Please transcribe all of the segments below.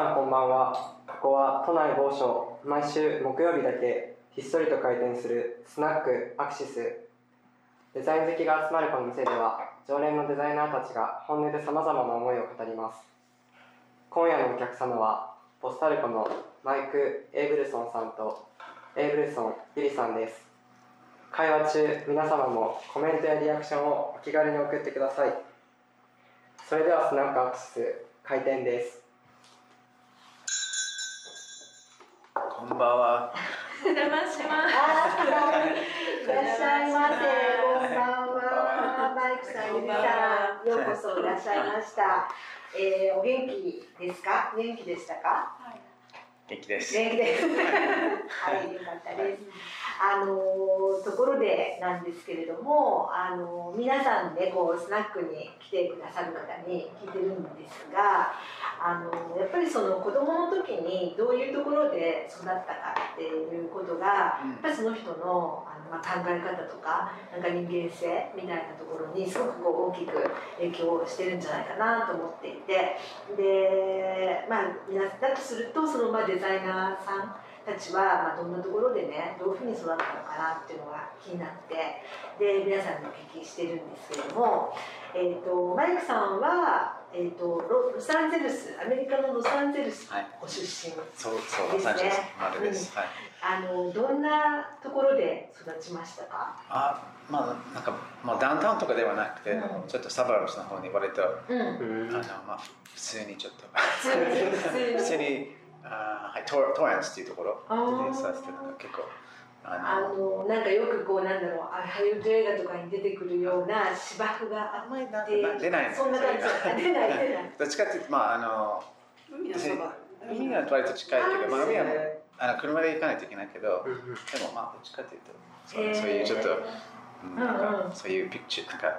さんこんばんは。ここは都内某所毎週木曜日だけひっそりと開店するスナックアクシス。デザイン好きが集まるこの店では常連のデザイナーたちが本音でさまざまな思いを語ります。今夜のお客様はポスタルコのマイク・エイブルソンさんとエイブルソン・ゆりさんです。会話中皆様もコメントやリアクションをお気軽に送ってください。それではスナックアクシス開店です。こんばんは。お邪魔しまあいらっしゃいませ。こんばんは。マイクさん、ゆりさん、ようこそいらっしゃいました。えー、お元気ですか？元気でしたか？元気です。元気です。はい、よかったです。あのところでなんですけれども、あの皆さんね、こうスナックに来てくださる方に聞いてるんですが、あのやっぱりその子供の時にどういうところで育ったかっていうことが、やっぱりその人のあの、まあ、考え方とか、なんか人間性みたいなところにすごくこう大きく影響してるんじゃないかなと思っていて、で、まあ皆だとするとそのまあデザイナーさん。たちは、まあ、どんなところでねどういうふうに育ったのかなっていうのが気になってで皆さんにお聞きしてるんですけれども、えー、とマイクさんは、えー、とロロサンゼルスアメリカのロサンゼルスはい。ご出身、ですね。ロサンゼルスまでです。はい。あのどんなところで育ちましたか、あ、まあなんかまあダウンタウンとかではなくて、うん。ちょっとサバーブスの方に割と、うん、うん。あのまあ普通にちょっと。普通に あはいトートーランスっていうところ。でさせてなんか結構ああののなんかよくこうなんだろうあハリウッド映画とかに出てくるような芝生がああんまりなん出ないんですよそんな感じ。出ない出ない。どっちかっていうとまああの海のそば。海が割と近いけど、まあ海はへあの車で行かないといけないけど、でもまあどっちかっていうとそう,、そういうちょっと、うんなんかそういうピクチャーなんか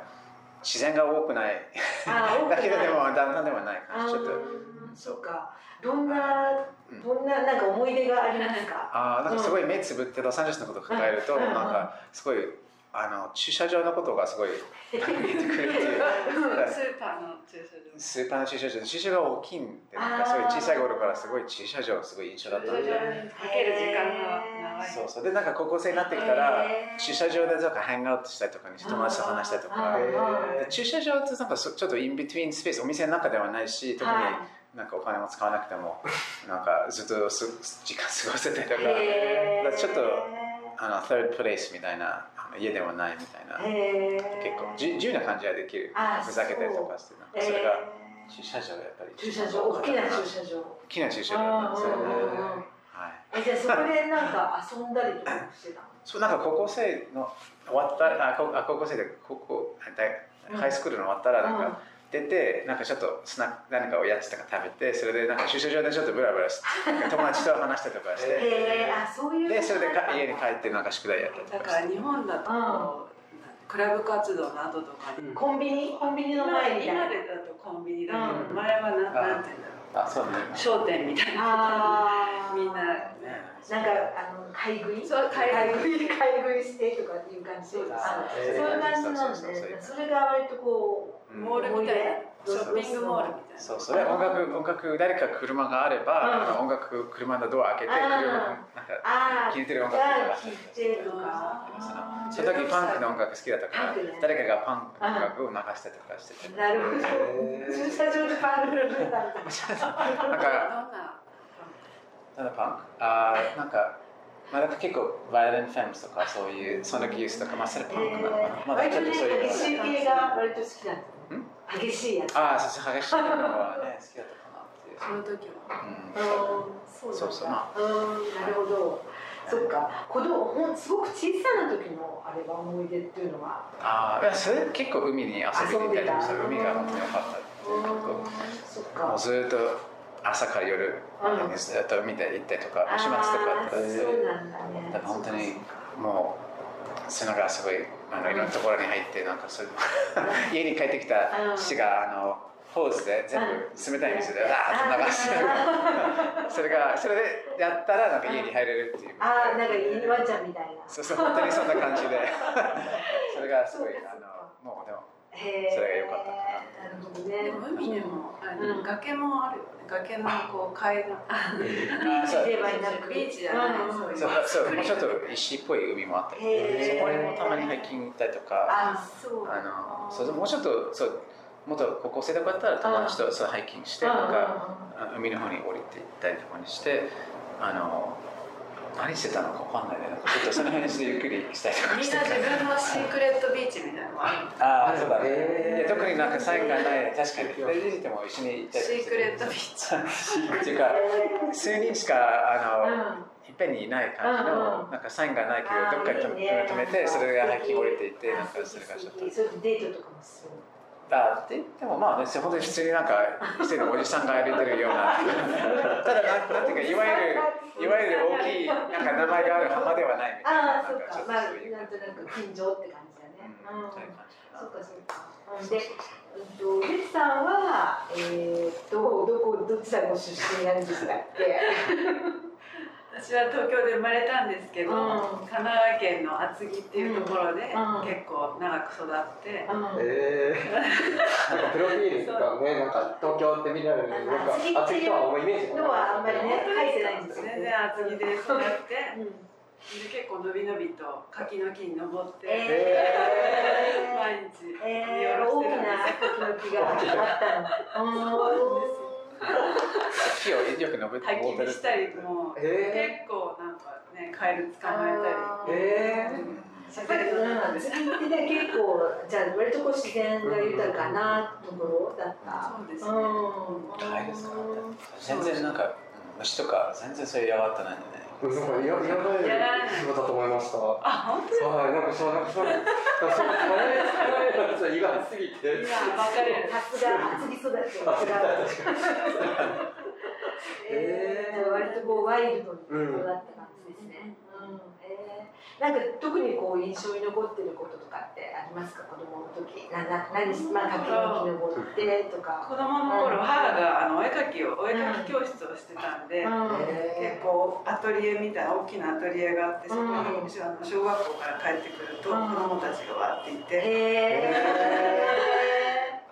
自然が多くない。あ 多くない。だけどでもだんだんではない感じちょっと。そうか。どんなうん。どんななんか思い出がありますか？あーなんかすごい目つぶってロサンゼルスのことを考えると、うん。なんかすごいあの駐車場のことがすごい見えてくるって い。うスーパーの駐車場。スーパーの駐車場。駐車場が大きいんでなんかすごい小さい頃からすごい駐車場すごい印象だったんで。かける時間がそうそう。でなんか高校生になってきたら駐車場でとかハングアウトしたりとかに友達と話したりとか駐車場ってなんかそちょっとインビトゥインスペースお店の中ではないし特にはなんかお金も使わなくてもなんかずっとす時間過ごせたりとかへー。ちょっとあの third place みたいな家ではないみたいな結構じ自由な感じができる。あふざけたりとかしてなんかそれが駐車場がやっぱり。駐車場大きな駐車場。大きな駐車場なんですよねはい。えじゃあそこでなんか遊んだりとかしてたの？そうなんか高校生の終わったあ高あ高校生で高校大うん。ハイスクールの終わったらなんうん。か出てなんかちょっとスナック何かおやつとか食べてそれでなんか駐車場でちょっとブラブラして友達と話したりとかして。へえあそういうでそれでか家に帰ってなんか宿題やったりだかとから日本だとクラブ活動の後とかに。コンビニ？コンビニの今前みたいな。今でだとコンビニだけど、うん。前はななんて言うんだあそうね商店みたいな。みんな。ねなんかあの買い食い？そう買い食い。買い食いしてとかっていう感じそうです。あえーそういう感じなのそうそれが割とこうん。モールみたいな。ショッピングモールみたいな。そうそれ音楽音楽誰か車があれば、うん。音楽車のドア開けて車なんか聴いてる音楽聴いてとかその時パンクの音楽好きだったから誰かがパンクの音楽を流してとかしててなるほど。駐車場でパンクしてた んだなんどか。ただパン？クあーなんかまあ、なんか結構バイオレンフェムスとかそういうソニックユースとかまあそれパンクなのかな、まあ割とねちょっとそういうの激しい系が割と好きだった激しいやつ。ああそう激しいのはね好きだったかなっていう。その時は。うん。うんそうそう。そうまう。んなるほど。そっか。子供ほんすごく小さな時のあれは思い出っていうのは？ああそれ結構海に遊びに行ったりとか遊んでた海が本当に良かったっていう。うんそっか。もうずっと朝から夜うん。ずっと見て行ったりとか週末とかだから本当にもうそういうのがすごいあのいろんなところに入ってなんかそれ 家に帰ってきた父があのホースで全部冷たい水でわーっと流して それがそれでやったらなんか家に入れるっていう。ああなんかワンちゃんみたいな。そうそう本当にそんな感じで。それがすごいあのもうでもそれが良かったかななるほどね。でも海でも、うん。崖もあるよね崖のこう海岸あ そうではなくビーチじゃない、うんそうそうそうもうちょっと石っぽい海もあったり。そこにもたまにハイキング行ったりとか。あそうあのそうもうちょっとそうもっと高校生とかだったら友達とそうハイキングしてなんかあ海の方に降りて行ったりとかにしてあの何してたのかわかんないね。ちょっとその辺でゆっくりしたりとかみんな自分のシークレットビーチみたいなのがあるああそうだね、へー。特になんかサインがない確かに。でリリーとも一緒に行ったりシークレットビーチ。っていうか数人しかあの、うん。いっぺんにいない感じうんの、うん。なんかサインがないけど、どっかに止めいいね。止めて、それがハイキング降りていって、あなんかそれがちょっと。それでデートとかもするあででもまあ、ね、本当に普通になんか、一人のおじさんが歩いてるような、ただなん、なんていうか、いわゆる、いわゆる大きい、なんか名前がある浜ではないみたいな。ああ、そっか。まあ、なんとなく近所って感じだね。うんうん。そっか、そっか。うんで、うんと、レスさんは、えーっと、どこ、どちらご出身なんでしたっけ。私は東京で生まれたんですけど、うん。神奈川県の厚木っていうところで、うん。結構長く育って、うん。えー、なんかプロフィールとかね、なんか東京って見られるのに、なんか厚木とは思うイメージのはあんまりね書いてないんですよね。全然厚木で育って、うん。で結構のびのびと柿の木に登って、えー。毎日見えー、下ろ大きなしてたんです時々があったの。木をよく登って焚き火したりも、え結構なんかねカエル捕まえたり、え自やっぱり、然うん、の中で厚木ってね、結構、じゃあ、割とこう自然が豊かなところだった。そうですね、うん。カエル使全然なんか、虫とか、全然そういうやわったないんでね。ー、なんかややばい仕事だと思いました。はあ本当ですい、なんかそうなんかそうなんかそうカレー使わないのがちょっと意外すぎて。今分かれるさすが厚木育ちは違う。えー、割とこうワイルドに育った感じですね。なんか特にこう印象に残ってることとかってありますか？子供の時。なな何しまあ柿の木登ってとか。子供の頃、母があのお絵描きをお絵描き教室をしてたんで、うん。え結構アトリエみたいな大きなアトリエがあってそこに、うんあの小学校から帰ってくると、うん子供たちがわっていて、え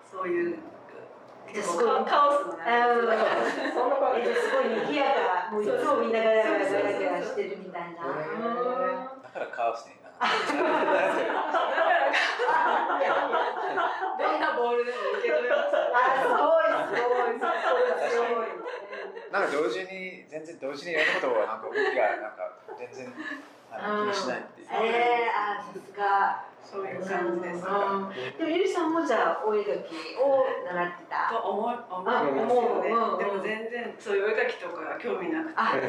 そういうじゃあ結構カカオスな感じえ。すごい賑やか、もういつもみんなガヤガヤガヤガヤしてるみたいな。からカオスになだからどんなボールでも受け止めますあ、すごいすごいすごいすごい。なんか同時に、全然同時にやることは、なんか動きが、なんか全然あの気にしないっていう。えー、あ、さすが。そういう感じです、うんでもゆりさんもじゃあお絵描きを習ってた？と思う思あう思ううんでも全然そういうお絵描きとか興味なくてあ、そう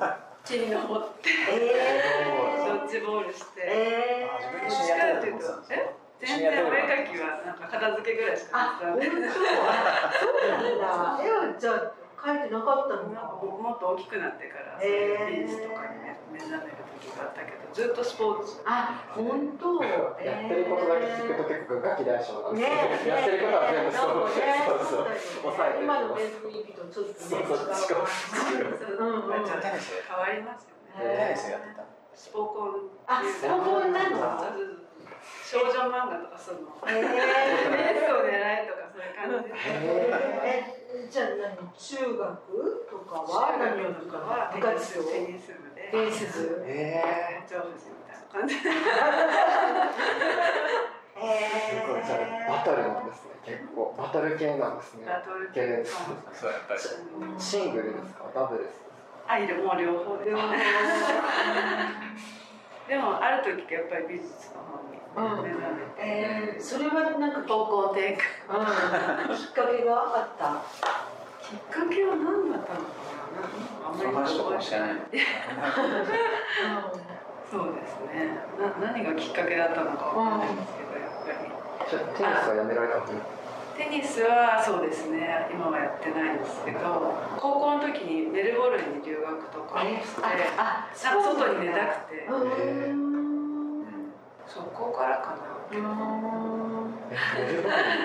なの？地に登ってえー。ドッジボールして、えー。一緒にやってたってことですかえ？全然お絵描きはなんか片付けぐらいしかあ、本当？あ、そうなんだ。絵はじゃあ描いてなかったのなんかか。もっと大きくなってから、へー美術とかに目目覚める時があったけどずっとスポーツ。あ、本当？やってることだけ聞くと結構ガキ大将なんです。ねけど、やってることは全部そう。ねそうそう。抑えてる。今のメンズリーとちょっとねそうそう違う。う。んうん。じゃあテニス変わりますよねテニスやってた。スポコン。あスポコンなの？少女漫画とかそういうのえレースを狙えとかそういう感じ。でえじゃあ何？中学とかは？何を部とかは部活をテニス部でテニス部え上手みたいな感じでえー、じゃあバトルなんですね。結構バトル系なんですね。バトル系系そうやっぱりシングルですか？ダブルですか？あいるもう両方で両方でもある時やっぱり美術の方に目覚めて、えー、それはなんかき,、方向転換うん、きっかけがあった？きっかけは何だったのかな？そのまり話とかも知らない。そうですね。な何がきっかけだったのかわかんないんですけどやっぱり。じゃあテニスはやめられた？テニスはそうですね。今はやってないんですけど高校の時にメルボルンに留学とかしてあなんか外に出たくて。うんそこからかなう。ん。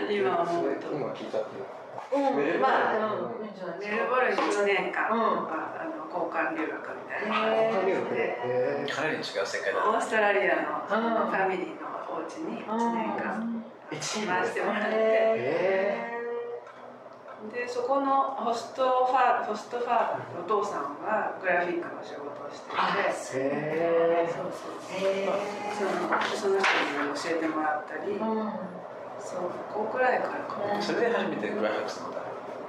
今思うと。今聞いちゃってる？うん、まあ、うん、いいん。じゃないですか。メルボルンに1年間、うん。まあ、あの交換留学みたいな。へー。他留学で。えかなり違う世界だオーストラリアのうんファミリーのお高知に1年間一回してもらって。えでそこのホストファーホストファーお父さんはグラフィックの仕事をしていて。へそうそうそう。へそのその人に教えてもらったり、そうここくらいからかな、それで初めてグラフィックスの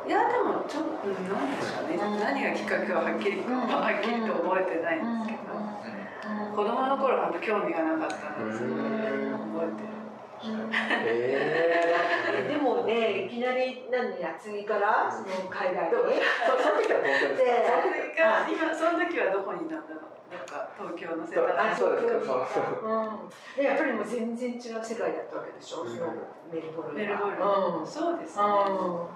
いやでもちょっとなんでしょうね、何がきっかけははっきり、はっきりと覚えてないんですけど、子供の頃本当興味がなかったんです覚えてる。えでもねいきなり何や次からその海外に？そその時は東京で今その時はどこにいたんだろう。なんか東京の世田あ谷そうですか。そうそう。うん、でやっぱりもう全然違う世界だったわけでしょ、そのメルボルンメルボルうん。ン、そうですね、でも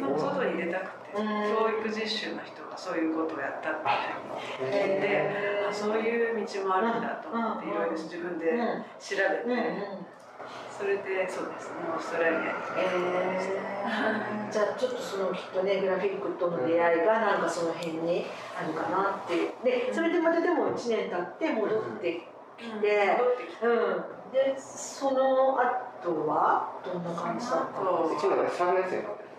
なんか外に出たくて、うん。教育実習の人がそういうことをやったみたいに聞いて、そういう道もあるんだと思って、うん。いろいろ自分でうん。調べて、うんうん。それでそうですねオーストラリアにえー、じゃあちょっとそのきっとねグラフィックとの出会いがなんかその辺にあるかなって。いうでそれでまたでも1年経って戻ってきて、戻ってきて。うん、でその後はどんな感じだったの一年で三年生まで。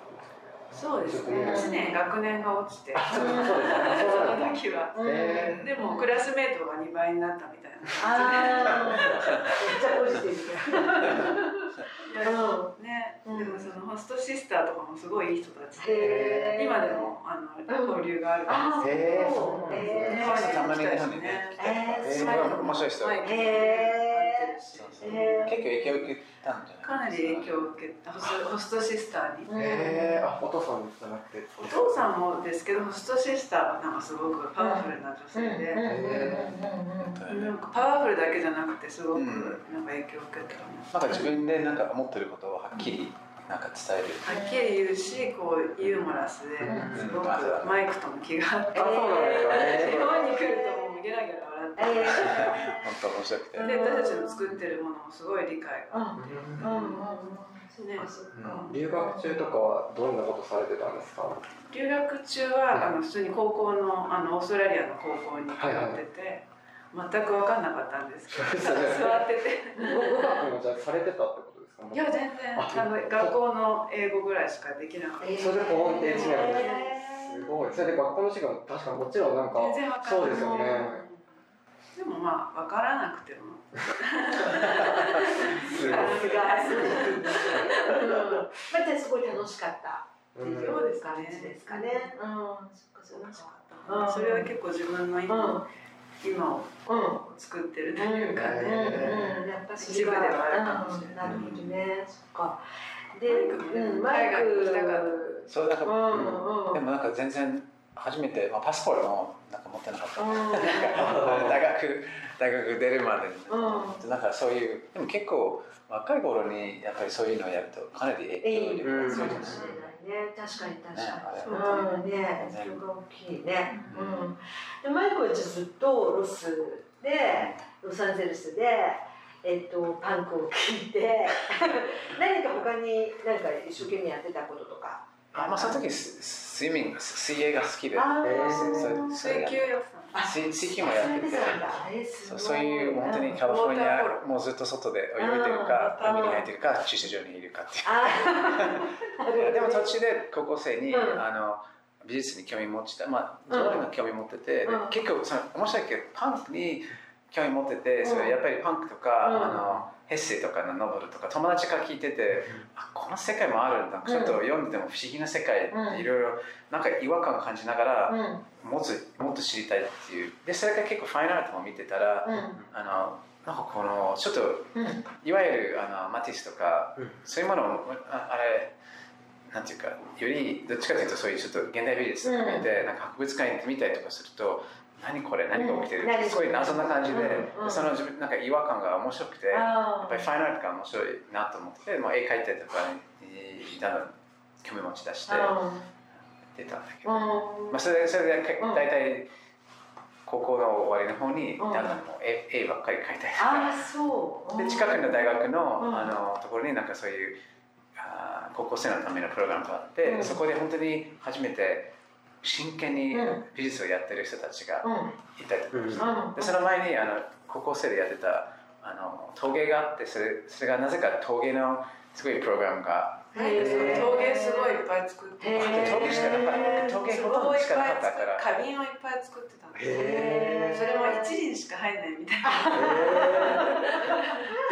そうですね。うん1年学年が落ちてあその時は。うんえでもクラスメートが2倍になったみたいなあー。めっちゃポジティブ。いやうね、うん。でもそのホストシスターとかもすごいいい人たちで今でもあの交流があるから。あーへー。そう。ね。へたまに日来た本にね。しね。えー。すごい面白い人そうそう。へー結構影響を受けたんじゃない？かなり影響を受けた。ホストホストシスターに。えあお父さんじゃなくて？お父さんもですけどホストシスターはなんかすごくパワフルな女性で、なんかパワフルだけじゃなくてすごくうん。なんか影響を受けた、なんか自分でなんか思ってることをはっきりなんか伝える。はっきり言うしこうユーモラスでうん。すごくマイクとも気が合ってあそうなんですか 日ね本に来るともうゲラゲラ 本当面白くて。で私たちの作ってるものもすごい理解が。ーうん。うん留学中とかはどんなことされてたんですか？留学中はあの普通に高校のあのオーストラリアの高校に通ってて、全く分かんなかったんですけど 座ってて。語語学もじゃあされてたってことですか？いや全然。ああの学校の英語ぐらいしかできなかった、えーそれで高音で一年えすごい。それで学校の授業も確かもちろんなんか全然分かんない。そうですよねでもまあ分からなくても。すごいさすが。すごいうん。まあじゃあすごい楽しかったっていう そうです感じですかねうん。そっかそっ楽しかかったそれは結構自分の今,、今を作ってるというかね、うん。うん、やっぱ一部ではあるかもしれないうん。なるほどね、そっか。で、マイク。そうだから、うん。うん。でもなん。か全然初めて、まあ、パスポートもなんか持ってなかった。うんなんか大学大学出るまで、うなんかそういうでも結構若い頃にやっぱりそういうのをやるとかなり影響力が強いじゃないかもしれないね、確かに確かに。ねね、それが大きいね。うん。で、マイクはずっとロスで、ロサンゼルスで。えっと、パンクを聴いて 何か他に何か一生懸命やってたこととかあまあその時ススイミング水泳が好きで。水球やってたの。水水球もやってて。あそうそういう本当にカリフォルニアもうずっと外で泳いでるか海に入ってるか駐車場にいるかっていう。あでも途中で高校生に、うん。あの美術に興味持ちた、まあ、うん。ゾロに興味持ってて、でうん。結構その面白いけどパンクに興味持ってて、そうんれやっぱりパンクとか、うん。あのヘッセイとかのノベルとか友達から聞いてて、あこの世界もある。んだちょっと読んでても不思議な世界ってうん。いろいろなんか違和感を感じながら、うん。もっともっと知りたいっていう。でそれから結構ファインアートも見てたら、うん。あのなんかこのちょっとうん。いわゆるあのマティスとか、うん。そういうものをああれなんていうかよりどっちかというとそういうちょっと現代美術とか見て、なんか博物館行ってみたりとかすると何これ何が起きてる、うんすごい謎な感じで,、うんうんその自分なんか違和感が面白くて、やあっぱりファインアートが面白いなと思ってて、まあ、絵描いたりとかにだんだん興味持ち出して出たんだけど、まあ、それでそれでうん。大体高校の終わりの方にうん。だんだんもう絵絵ばっかり描いたりとか。で近くの大学の,、うん。あのところになんかそういうあー高校生のためのプログラムがあって、うん。そこで本当に初めて真剣にうん。美術をやってる人たちがうん。いたりとかして、うん。でその前にあの高校生でやってたあの陶芸があってそれそれがなぜか陶芸のすごいプログラムが陶芸すごいいっぱい作って。陶芸しかなかった。陶芸ほとんどしかなかったから。花瓶をいっぱい作ってたんでそれも一輪しか入んないみたいな。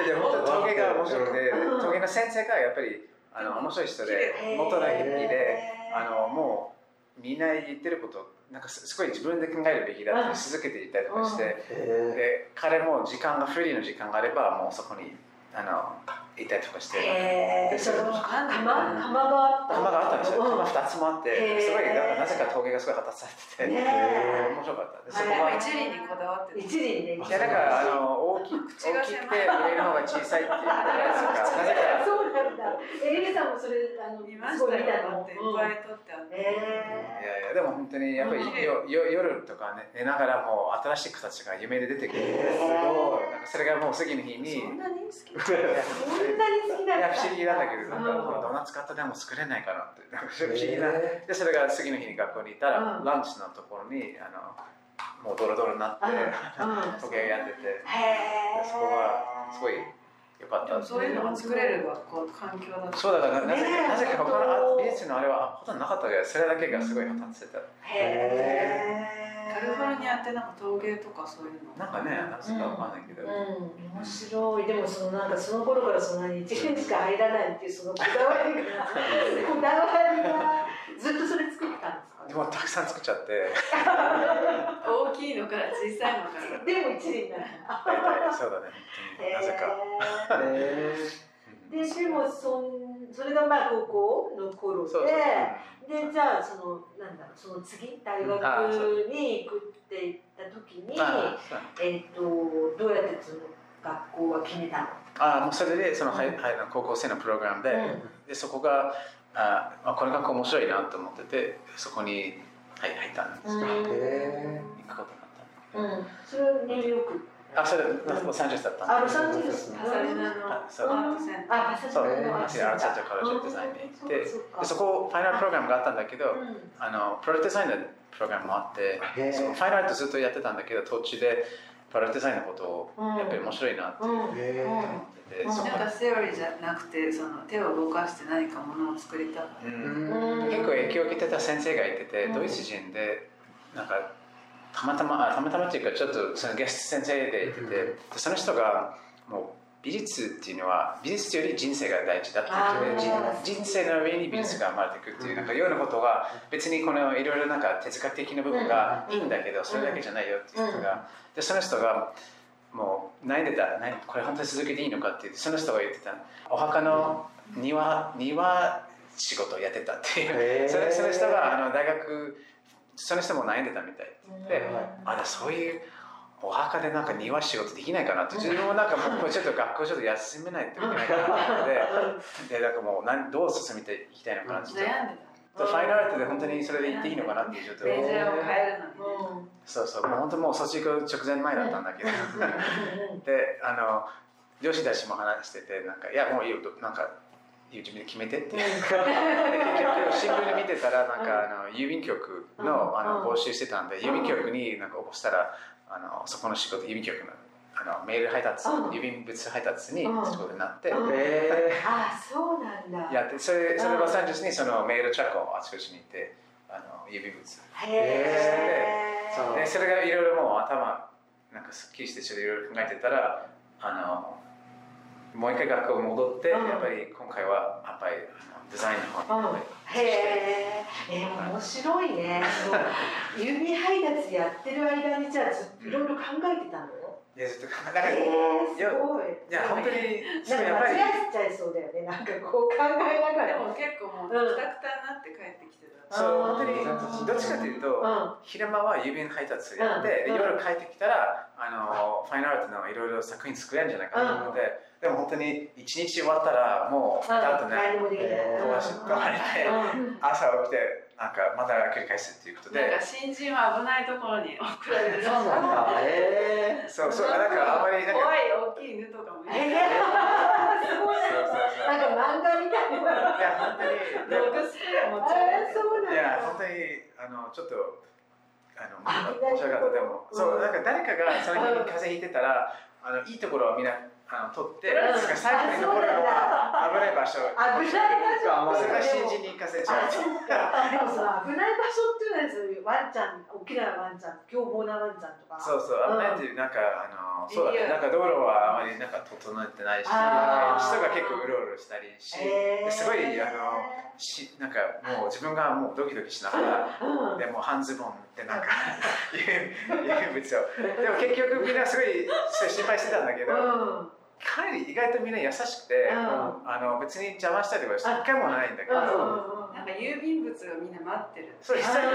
でで本当陶芸が面白くてうん。陶芸の先生がやっぱりあの面白い人で元がヒッピー。であのもうみんな言ってることなんかすすごい自分で考えるべきだって続けていったりとかしてへで彼も時間がフリーの時間があればもうそこにあの行ったりとかして。へー。その釜釜があった。釜があったんですよ。うん。釜2つもあってすごいなんかなぜか陶芸がすごい発達されてて。ね面白かったでそそここはは一輪にこだわってた。一輪でいやだからあの大きく大きくて上の方が小さいっていう なぜか。そうなんだ。えエレさんもそれあの見ましたよ。だっていっぱい撮ってあっていえやいやでも本当にやっぱりよよ夜とか、ね、寝ながらもう新しい子たちが夢で出てくるんえですごい。なんかそれがもう次の日に。そんなに好き？んなに好きだった。いや不思議なんだけどなんかうんこのドーナツ買ったでも作れないかなって。なんか不思議な。へでそれが次の日に学校に行ったら、うん。ランチのところにあのもうドロドロになってうん。時計やってて。そこはすごい良かったそういうのが作れる学校環境だったそうだからなぜなぜか他の美術のあれはほとんどなかったけどそれだけがすごい発達してた。へカリフォルニアってなんか陶芸とかそういうの？なんかねなぜかわかんないけど、うん、面白い。でもそのなんかその頃からそんなに一年しか入らないっていうそのこだわりが。こだわりがずっとそれ作ってたんですかでもたくさん作っちゃって。大きいのから小さいのから。でも一輪な。んだ大体そうだねなぜか、へででもそんそれがまあ高校の頃でそうそうでじゃあそのなんだろうその次大学に行くって言った時にえっ、とどうやってその学校は決めたの？あもうそれでその、はいはい、高校生のプログラムで,、うん。でそこがああこの学校面白いなと思っててそこに、はい、入ったんです、うん。行えくことになっうん。それはニューヨークたあそれロサンゼルスだったあロんですサンゼルス。パサリナのアそう。ートセンターあパサそう。リナ。のアーツアーツカレッジオブデザインに行ってでそそこファイナルプログラムがあったんだけど、うん。あのプロデザインのプログラムもあってそのファイナルアートずっとやってたんだけど途中でプロデザインのことをやっぱり面白いなってうん。思ってて、なん。かセオリーじゃなくてその手を動かして何かものを作りたかっうん。うん結構影響を受けてた先生がいてて、うん。ドイツ人でなんかたまたまあたまたまっていうかちょっとそのゲスト先生でいてて、うん。でその人がもう美術っていうのは美術より人生が大事だって言って人人生の上に美術が生まれてくるっていう、なんかようなことが別にこのいろいろなんか哲学的な部分がいいんだけど、それだけじゃないよっていう人が、でその人がもう悩んでたこれ本当に続けていいのかって言ってその人が言ってたお墓の庭庭仕事をやってたっていうその人があの大学その人も悩んでたみたいで、うん。あれそういうお墓でなんか庭仕事できないかなって。自分もなんかもうちょっと学校ちょっと休めないといけないかなってでなんかもう何どう進めていきたいのかなって悩んでとファイナルアートで本当にそれで言っていいのかなっていうちょったとメジャーを変えるのにねそうそうもう本当もう卒業直前前だったんだけど。であの上司たちも話しててなんかいやもういいよなんか自分で決めてって。で結局新聞で見てたらなんかあの郵便局のあの募集してたんで郵便局になんか応募したらあのそこの仕事郵便局のあのメール配達うん。郵便物配達にうん。仕事になって。あそうなんだ。やってそれそれロサンゼルスにそのメールチャックをあちこちに行ってあの郵便物へえそうでそれがいろいろもう頭なんかすっきりしてちょっといろいろ考えてたらあのもう一回学校戻って、うん。やっぱり今回はやっぱりデザインの方にへええー、面白いね。郵便配達やってる間にじゃあずっといろいろ考えてたの？いやずっとなんかえー、すごい。いや本当になんかやっぱり間違えちゃいそうだよね。なんかこう考えながら。でも結構もうくたくたになって帰ってきてた。そう本当にどっちかというと、うん。昼間は郵便配達やって、夜帰ってきたらあのファイナルアートのいろいろ作品作れるんじゃないかなと思って、でも本当に一日終わったらもううんだとね飛ばし飛ばれてうん。朝起きてなんかまた繰り返すっていうことで。なんか新人は危ないところに 送られる。そうなんだえそうそうなんかあんまりなんか怖い大きい犬とかもいる。えー、すごいそうそうそう。なんか漫画みたいな。いや本当にドッグスプレー持っちゃあーうそうなんだ。いや本当にあのちょっとあのあ申し訳なかったでもそうなんか誰かがその日に風邪ひいてたらあのいいところをみんなあの取って、うん。最後に残るのは危ない場所。危ない場所それが新人に行かせちゃう。でもその危ない場所っていうのはそういうワンちゃん大きなワンちゃん凶暴なワンちゃんとか。そうそう、危ないっていう、なんか、あの、そうだね、なんか道路はあまりなんか整えてないし、人が結構うろうろしたりし、すごい、あの、しなんかもう自分がもうドキドキしながら、うん。でも半ズボンでなんか郵郵物を。でも結局みんなすごい心配してたんだけど、うんかなり意外とみんな優しくて、うん。あの別に邪魔したりとか一回もないんだけど、うんなんか郵便物がみんな待ってる。そう実際に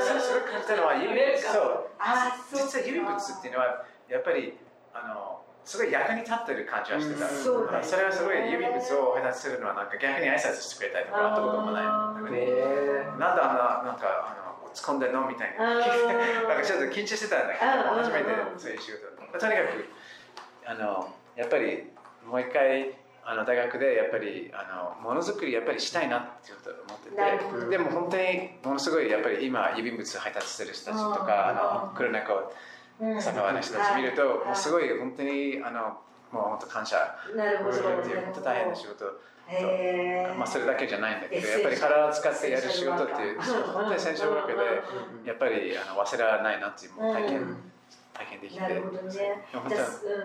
そうすごい感じたのは郵便物。そう。あそう実は郵便物っていうのはやっぱりあのすごい役に立ってる感じはしてた、うんそうだよねそれはすごい郵便物を配達するのはなんか逆に挨拶してくれたりとかあったこともないあー。なんであんななんかあの落ち込んでんの？みたいな。うん なんかちょっと緊張してたんだけどうん。初めてそういう仕事。まあとにかくあのやっぱりもう一回あの大学でやっぱりあのものづくりやっぱりしたいなってちょっと思ってて。ど。でも本当にものすごいやっぱり今郵便物配達してる人たちとうんかあの黒猫うん。佐川の人たち見るともうすごい本当にあのもう本当感謝。なるほど。っていう本当大変な仕事まあそれだけじゃないんだけどやっぱり体を使ってやる仕事っていう本当にエッセンシャルワークでーやっぱりあの忘れられないなっていう体験、うん体験できて。なるほどね。じゃあ、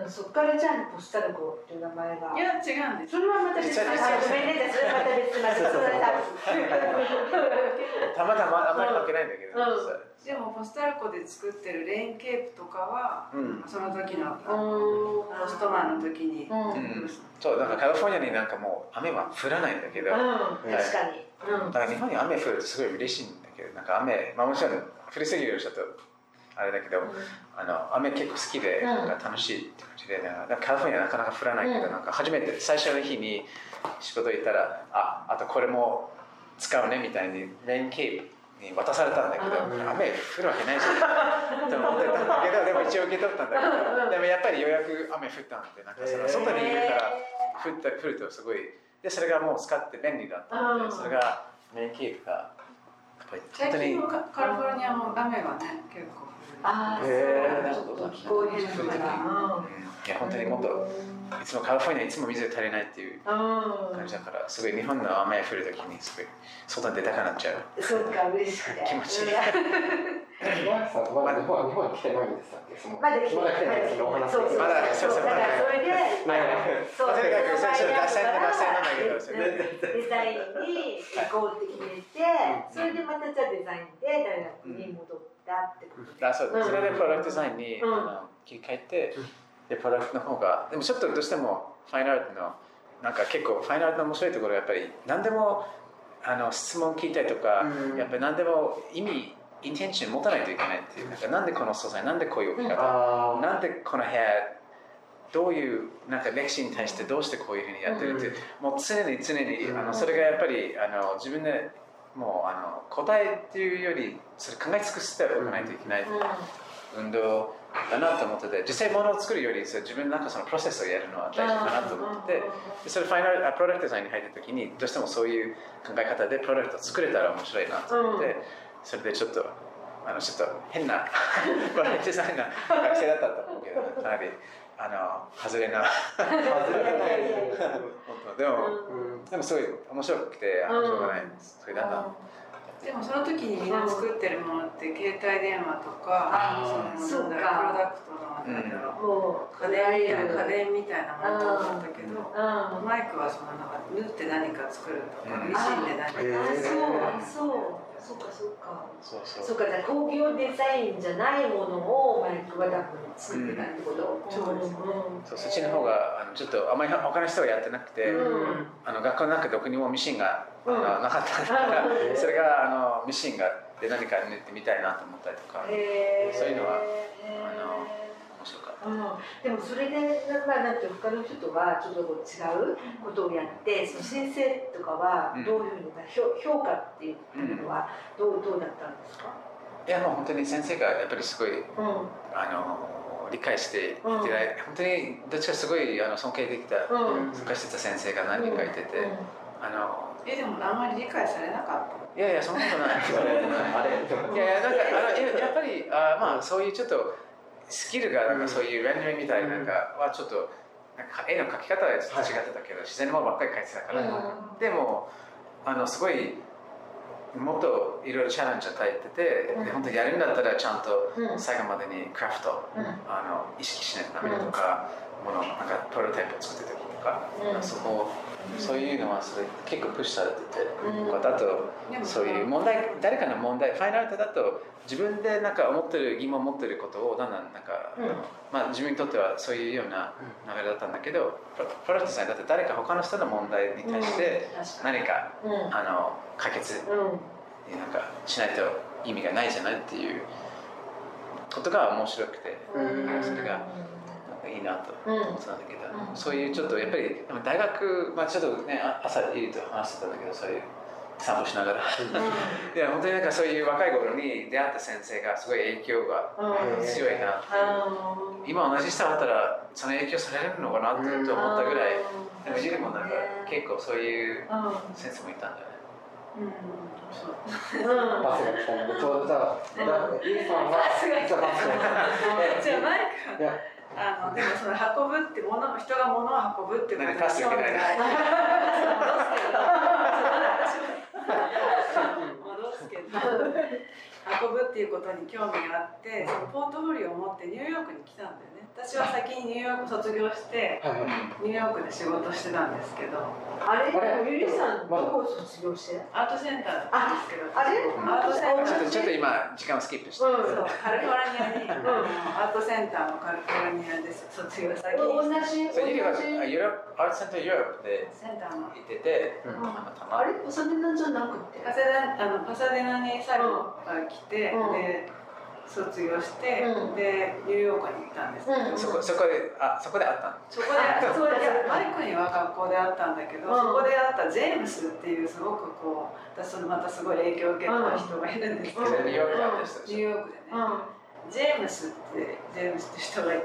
うん、そこからじゃあポスタルコっていう名前がいや違うんです。それはまた別。実はあごめんね。じゃあそれはまた別またそれた。またまあんまり関係ないんだけど、でもポスタルコで作ってるレインケープとかはうん。その時のうん。ポストマンの時に。そうなんかカリフォルニアになんかもう雨は降らないんだけど、だうん、確かに。うん。から日本に雨降るとすごい嬉しいんだけどなんか雨、まあ、もちろん降りすぎるとちょっとあれだけど、あの雨結構好きでうん。なんか楽しいって感じで、なんかカリフォルニアなかなか降らないけど、うん。なんか初めて最初の日に仕事行ったらああとこれも使うねみたいにレインケープに渡されたんだけど、うん。雨降るわけないじゃんと思ってたんだけど でも一応受け取ったんだけど、うんでもやっぱりようやく雨降ったんでなんかその外にいるから降った降るとすごいでそれがもう使って便利だったので、うん。それがレインケープが最本当に近のカカリフォルニアも雨はね結構ああ、へー気候変動から。うんいや本当にもっといつもカリフォルニアいつも水足りないっていううん。感じだからすごい日本の雨降るときにすごい外に出たくなっちゃうそうか、嬉しくて。気持ちいい。まだ来てないんでしたっまだ来てないそのお話そうそうそう。まだ。そうそうだからそれで、ねそうとにかくそれちょっと脱線脱線なんだけどデザインに行こうって決めて、それでまたじゃあデザインで大学に戻ったって。ことで。あそう。うん。それでプロダクトデザインに、うん。あの切り替えてでプロダクトの方がでもちょっとどうしてもファインアートのなんか結構ファインアートの面白いところはやっぱり何でもあの質問聞いたりとか、うん。やっぱり何でも意味インテンション持たないといけないっていうなんかなんでこの素材なんでこういう置き方、あなんでこの部屋どういうなんか歴史に対してどうしてこういうふうにやってるっていう、もう常に常に、うん。あのそれがやっぱりあの自分でもうあの答えっていうよりそれ考え尽くしておかないといけない運動だなと思ってて実際物を作るよりそれ自分なんかそのプロセスをやるのは大事かなと思っててでそれファイナルあプロダクトデザインに入った時にどうしてもそういう考え方でプロダクトを作れたら面白いなと思って、それでちょっとあのちょっと変なプロダクトデザインな学生だったと思うけどかなりあの外れな。外れない本当でも、うん。でもすごい面白くてあのしょうがないそれだな、でもその時にみんな作ってるものって携帯電話とかあー。そのなんだろうプロダクトのなんだろうもう家電みたいな家電みたいなものだったけどうん。マイクはそのなんか縫って何か作るとかうん。ミシンで何かへーあそうそうそうかそうか。そうそう。そうかじゃあ工業デザインじゃないものをマイクは多分作ってたってこと、そうですね。そうそっちの方があのちょっとあまり他の人がやってなくて、うん。あの学校の中どこにもミシンが、あのうんなかったから、う んそれがあのミシンがで何か縫ってみたいなと思ったりとか、そういうのは面白かった。うん、でもそれで、まあ、なんて他の人とはちょっとこう違うことをやってその先生とかはどういうふうに、評評価っていうのはどうどうだったんですか、いやもう本当に先生がやっぱりすごいうん。あの理解していて、うん。本当にどっちかすごいあの尊敬できた、うん。参加してた先生が何人かいてて、あのえでもあんまり理解されなかっいやいやそんなことない。いやいやなんかあのややっぱりあまあそういうちょっとスキルがなんかそういうレンダリングみたいなんかはちょっとなんか絵の描き方はちょっと違ってたけど、自然のものばっかり描いてたから、でもあのすごいもっといろいろチャレンジ与えてて、で本当にやるんだったらちゃんと最後までにクラフト、あの意識しないとダメだとか、ものなんかプロトタイプを作ってた時とか、そこそういうのはそれ結構プッシュされてて、だとそういう問題誰かの問題ファイナルアートだと自分でなんか思ってる疑問を持ってることをだんだんなんか、まあ自分にとってはそういうような流れだったんだけどプロダクトさんだって誰か他の人の問題に対して何か、あの解決になんかしないと意味がないじゃないっていうことが面白くて、それが。いいなと思ってたんだけど、そういうちょっとやっぱり大学、まあ、ちょっとね朝いると話してたんだけどそういう散歩しながら、いや本当になんかそういう若い頃に出会った先生がすごい影響が強いなって今同じ人だったらその影響されるのかなって思ったぐらいでもゆりもなんか結構そういう先生もいたんだよね。うん、バスが来た。のでちょうどじゃあ、ゆりさんはバスが来た。バスがじゃあマイクあのでもその運ぶってもの人が物を運ぶってことに興味ない。戻すけど 運ぶっていうことに興味があってそのポートフォリオを持ってニューヨークに来たんだよね。私は先にニューヨーク卒業してニューヨークで仕事してたんですけど。あれ？ゆりさんどこ卒業して？アートセンターなんですけど。あれ？アートセンター。ちょっとちょっと今時間をスキップして、うん、そうカリフォルニアに、アートセンターのカリフォルニアで卒業先同じ？そうゆりはユーロアートセンターユーロップでセンターの。行ってて、うん、たまあれ？パサデナじゃなくて？パサデナあのパサデナに最後から来て、で卒業して、でニューヨークに行ったんですけど、そこそこであそこで会ったそこでそうでマイクには学校で会ったんだけど、そこで会ったジェームスっていうすごくこう私またすごい影響を受けた人がいるんですけど、ニューヨークで会った人ニューヨークでね、ジェームスってジェームスって人がいて。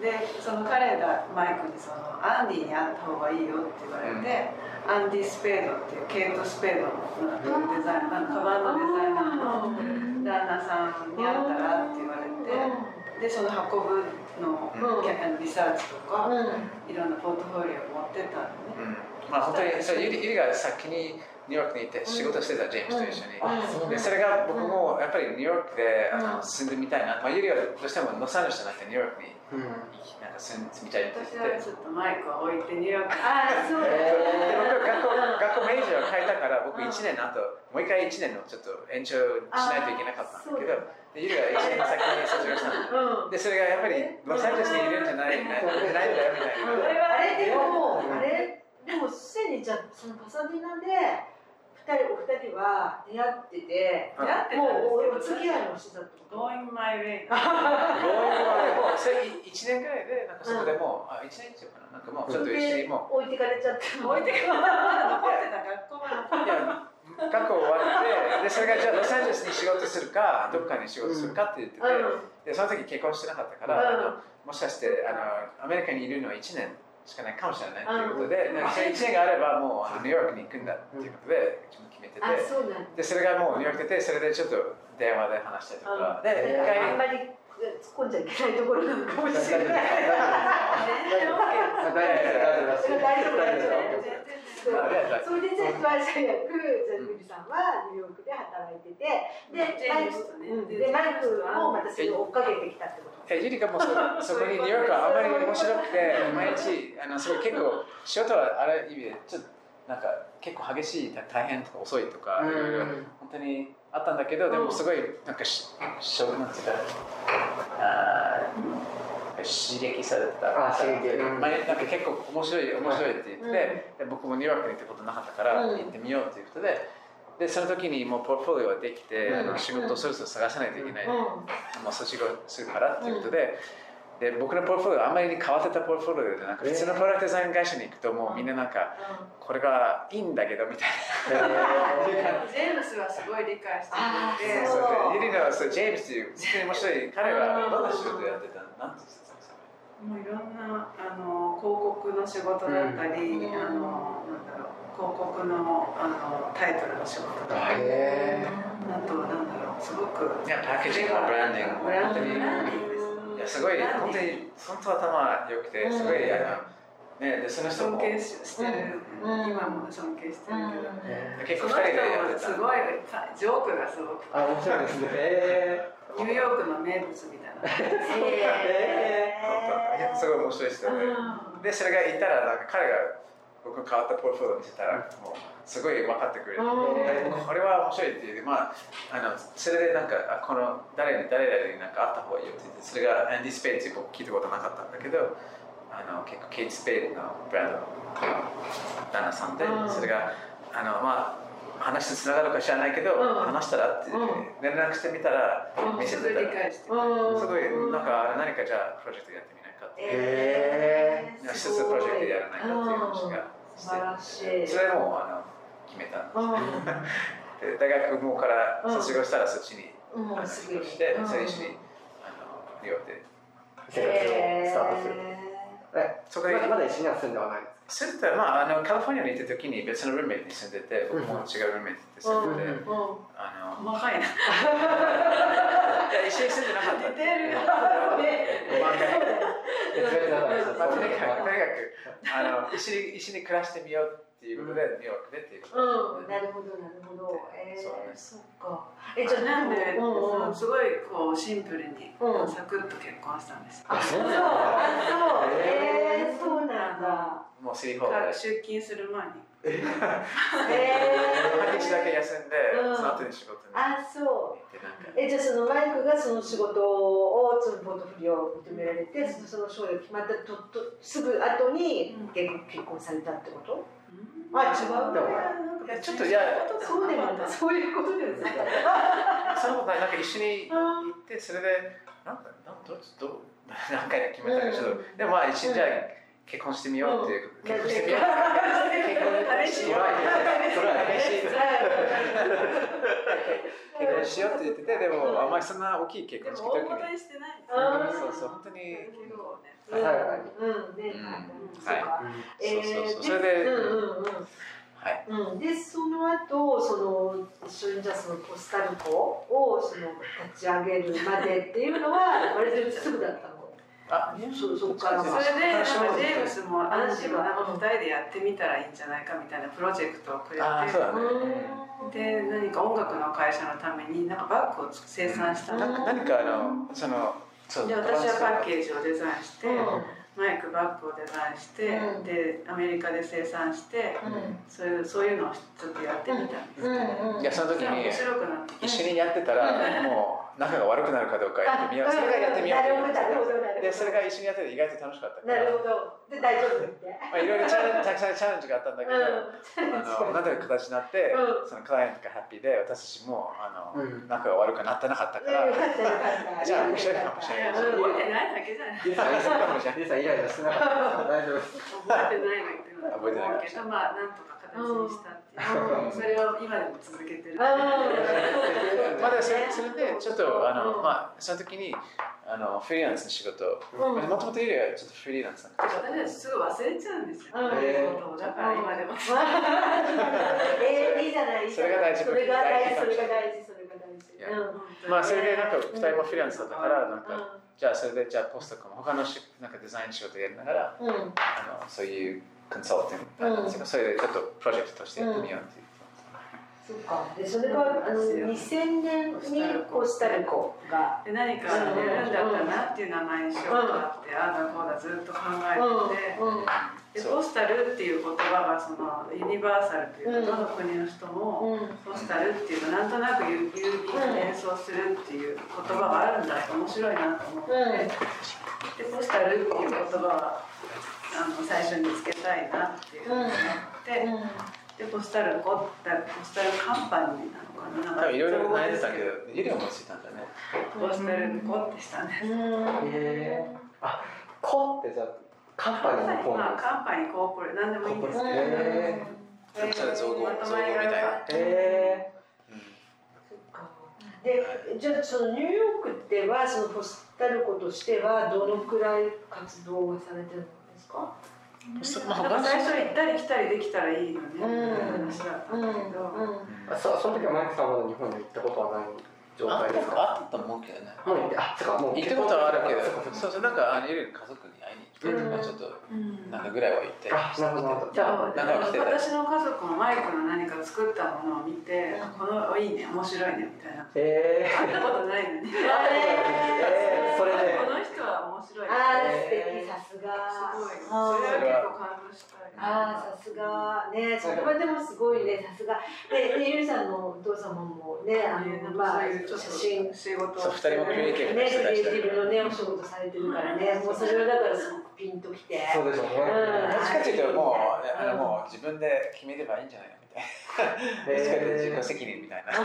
でその彼がマイクにそのアンディに会った方がいいよって言われて、アンディ・スペードっていうケイト・スペードのデザイナーカバンのデザイナーの旦那さんに会ったらって言われて、でその運ぶの、リサーチとか、いろんなポートフォリオを持ってたのね。まあ本当にそれゆりゆりが先にニューヨークに行って仕事してたジェームスと一緒に、でそれが僕もやっぱりニューヨークであの住んでみたいな、まあ、ゆりはどうしてもロサンゼルスじゃなくてニューヨークに、なんか住みたいって言って私はちょっとマイクを置いて。ニューヨークああそうで僕学校学校メジャーを変えたから僕1年の後もう一回1年のちょっと延長しないといけなかったんだけどでゆりは1年先に卒業したの、でそれがやっぱりロサンゼルスにいるんじゃないないんだよみたいな。あれでもあれでもすでにじゃそのパサディナで二人お二人は出会ってて出会ってたんもうお付き合いをしてたってこと？Going my way. もうそれ1年ぐらいでなんかそこでもう、あ1年以上かななんかもうちょっと一緒にも置いてかれちゃって置いてかまだ残ってた学校が残ってういや学校終わってでそれがじゃあロサンゼルスに仕事するかどっかに仕事するかって言ってて、でその時結婚してなかったから、あのもしかしてあのアメリカにいるのは1年しかないかもしれないということで、なんかそれ1年があればもうあのニューヨークに行くんだっていうことで自分決めてて、あそでそれがもうニューヨークでそれでちょっと電話で話したりとか、で一あ回んまり突っ込んじゃいけないところなのかもしれない。全然 OK 大丈夫。大丈夫。大丈夫それでじゃあ最悪じゃあゆりさんはニューヨークで働いててでマイクでマイクもまたそれを追っかけてきたってこと。えゆりかもそそこにニューヨークはあまり面白くて 毎日あのすごい結構仕事はある意味でちょっとなんか結構激しい大変とか遅いとかいろいろ本当にあったんだけどでもすごいなんかししょなんていうかあー刺激されてた。あ刺激。うん。まあなんか結構面白い面白いって言ってて、で僕もニューヨークに行ったことなかったからうん。行ってみようということででその時にもうポートフォリオができて、うん。あの仕事をそろそろ探さないといけない、うん。もう卒業するからっていうことで、で僕のポートフォリオあんまりに変わってたポートフォリオでなんか普通のプロダクトデザイン会社に行くともうみんななんかこれがいいんだけどみたいな。ジェームスはすごい理解してあくれて。ーそう。そうユリのそうジェームスっていう本当に面白い彼はどんな仕事やってたの？なんて言ってたもういろんなあの広告の仕事だったり、うん。あのなんだろう広告のあのタイトルの仕事だったり、へあとなんだろうすごくいやパッケージングブランディングブランディングです。ねすごい本当に本当頭良くてすごいあのねでその人も。尊敬ししてる、うん。今も尊敬してるけど、結構その二人でやってた。すごいジョークがすごく。あ面白いですね。えニューヨークの名物みたいな。いやすごい面白い人で、でそれがいたらなんか彼が僕変わったポートフォリオを見せたらもうすごい分かってくれて、うん。これは面白いっていうまああのそれでなんかあこの誰に誰々になんか会った方がいいよって言ってそれがアンディ・スペイドって僕聞いたことなかったんだけどあの結構ケイト・スペイドのブランドの旦那さんで、うん。それがあのまあ話とつながるか知らないけど、うん。話したらってうん。連絡してみたらうん。見せてた。らすごい理解して。うん。すごいなんか何かじゃあプロジェクトやってみないかってへ一つプロジェクトやらないかっていう話が素晴らしい。それもあの決めたんです。で大学もから卒業したらそっちに、引っ越して、うん。それ一緒にあのニューヨークで生活をスタートする。えそこでまだまだ一緒には住んではないです住んでたら、まあ、あのカリフォルニアに行った時に別のルーメイトに住んでて僕も違うルーメイトで住んでて、うんあの細かいな。いや一緒に住んでなかった。似てるよ。別々だからまあ、とにかく、そうとにかくあの一緒に一緒に暮らしてみようっていうことで、ニューヨークでっていうことうん、なるほど、なるほど。えー、そうね。そっか。え、じゃあ、なんで、うんうん、すごいこうシンプルにうん。サクッと結婚したんです。あ、そう、あ、そう、えー、そうなんだ。もうシリホールで。出勤する前に。え半日だけ休んで、うん。その後に仕事に行あ、そう。ってなんか。え、じゃあ、そのマイクがその仕事を、そのポートフォリオを認められて、その将来決まったと、と、すぐ後に結婚、結婚されたってこと？あ違ういやちょっといやそうでもない。そういうことでもなかった。その ことない。なんか一緒に行ってそれでなんかなんどうどう何回決めたかちょっと、でもまあ一緒にじゃあ結婚してみようっていう、結婚してみよう。結婚しよう。それは嬉しい 結婚しようって言っててでもあん。まりそんな大きい結で婚式時に。そうそう本当に。結構ねささやかにうん、ね、うん。そうか。そうそれでうんうんうん。はい。うん、でその後その一緒にじゃあそのポスタルコをその立ち上げるまでっていうのは 割とすぐだったの？あそそっか。らそれでなんかジェームスもアンジーもなんか2人でやってみたらいいんじゃないかみたいなプロジェクトをくれて。あーそうだねで何か音楽の会社のためになんかバッグを生産したうんなん。か何かあのそのそうで私はパッケージをデザインして、うん。マイクバッグをデザインして、うん。でアメリカで生産して、うん。そういうそういうのをちょっとやってみたんですけど、うんうんいやその時に面白くなってきて一緒にやってたらもう仲が悪くなるかどうかやってみよう。それがやってみよう。でそれが一緒にやってて意外と楽しかったから。なるほど。で大丈夫って。まあ、いろいろチャレンジたくさんチャレンジがあったんだけど、あのなんとなく形になって、うん。そのクライアントがハッピーで私たちもあの、うん。仲が悪くなってなかったから。じゃあ面白いかもしれない覚えてないだけじゃないリリさん、リリさんイライラしてなかった。大丈夫です。覚えてないの覚えてないまあなんとか形にしたそれを今でも続けてる、うん まだそれそれでちょっとあの、うん。まあその時にあのフリーランスの仕事。うん。もともといるよりはちょっとフリーランスな私たちすぐ忘れちゃうんですよ、うん。そういうことをだから今でも、えー、いいじゃない。それ。が大事それが大事。それが大事。それが大事。まあそれでなんか2人もフリーランスだったからなんか、うじゃあそれでじゃあポストとかも他のしなんかデザイン仕事やりながら。あのそういうコンサルティング、うんそれでちょっとプロジェクトとしてやってみようっていう。そうか。で、それが、あの、2000年にコスタリコが。で何かやるんだったら何ていう名前にしようかって、ああだこうだずっと考えてて、うん。でそうポスタルっていう言葉がそのユニバーサルというか、どの国の人もうん。ポスタルっていうのなんとなく郵郵便で連想するっていう言葉があるんだって面白いなと思って、うんでポスタルっていう言葉はあの最初につけたいなっていうふうに思って、でポスタルコってポスタルカンパニーなのかな。なんかいろいろ悩んでたけど、ユリ思いついたんだね。ポスタルコってしたんです。うん。えー、あ、コってじゃあカンパニーのコまあ、カンパニー、コーポレート、なんでもいいんです。けど、えそっか。で、じゃあそのニューヨークではそのポスタルコとしてはどのくらい活動がされてるんですか？まあなんか最初行ったり来たりできたらいいよね、みたいなうん話だったんだけど、ー、あそその時はマイクさんはまだ日本に行ったことはない状態ですか？あったと思うけどね。もう行ってあそうかもう行ったことはあるけど。そうかそうか。そうそうなんかあのいろいろ家族に会いに来て、うん。まあちょっとうん。なんかぐらいは行ってあなるほど。なるほどじゃあじゃあ私の家族もマイクの何か作ったものを見て、このいいね面白いねみたいな。え会ったことないのに。えー。それで。この人は面白い。あー素えー敵さすが。すごい。それは結構感動したあーさすが。ねそれはでもすごいねさすが。ででゆりさんのお父様もねあねのまあ写真。仕事そう二人もクリエイティブなね人たちだ自分のねお仕事されてるからねもうそれはだからすごくピンときて。そうでしょうね。うん。どっちかっていうともうあのうんもう自分で決めればいいんじゃないの？どっちかっていうと自己責任みたいな。い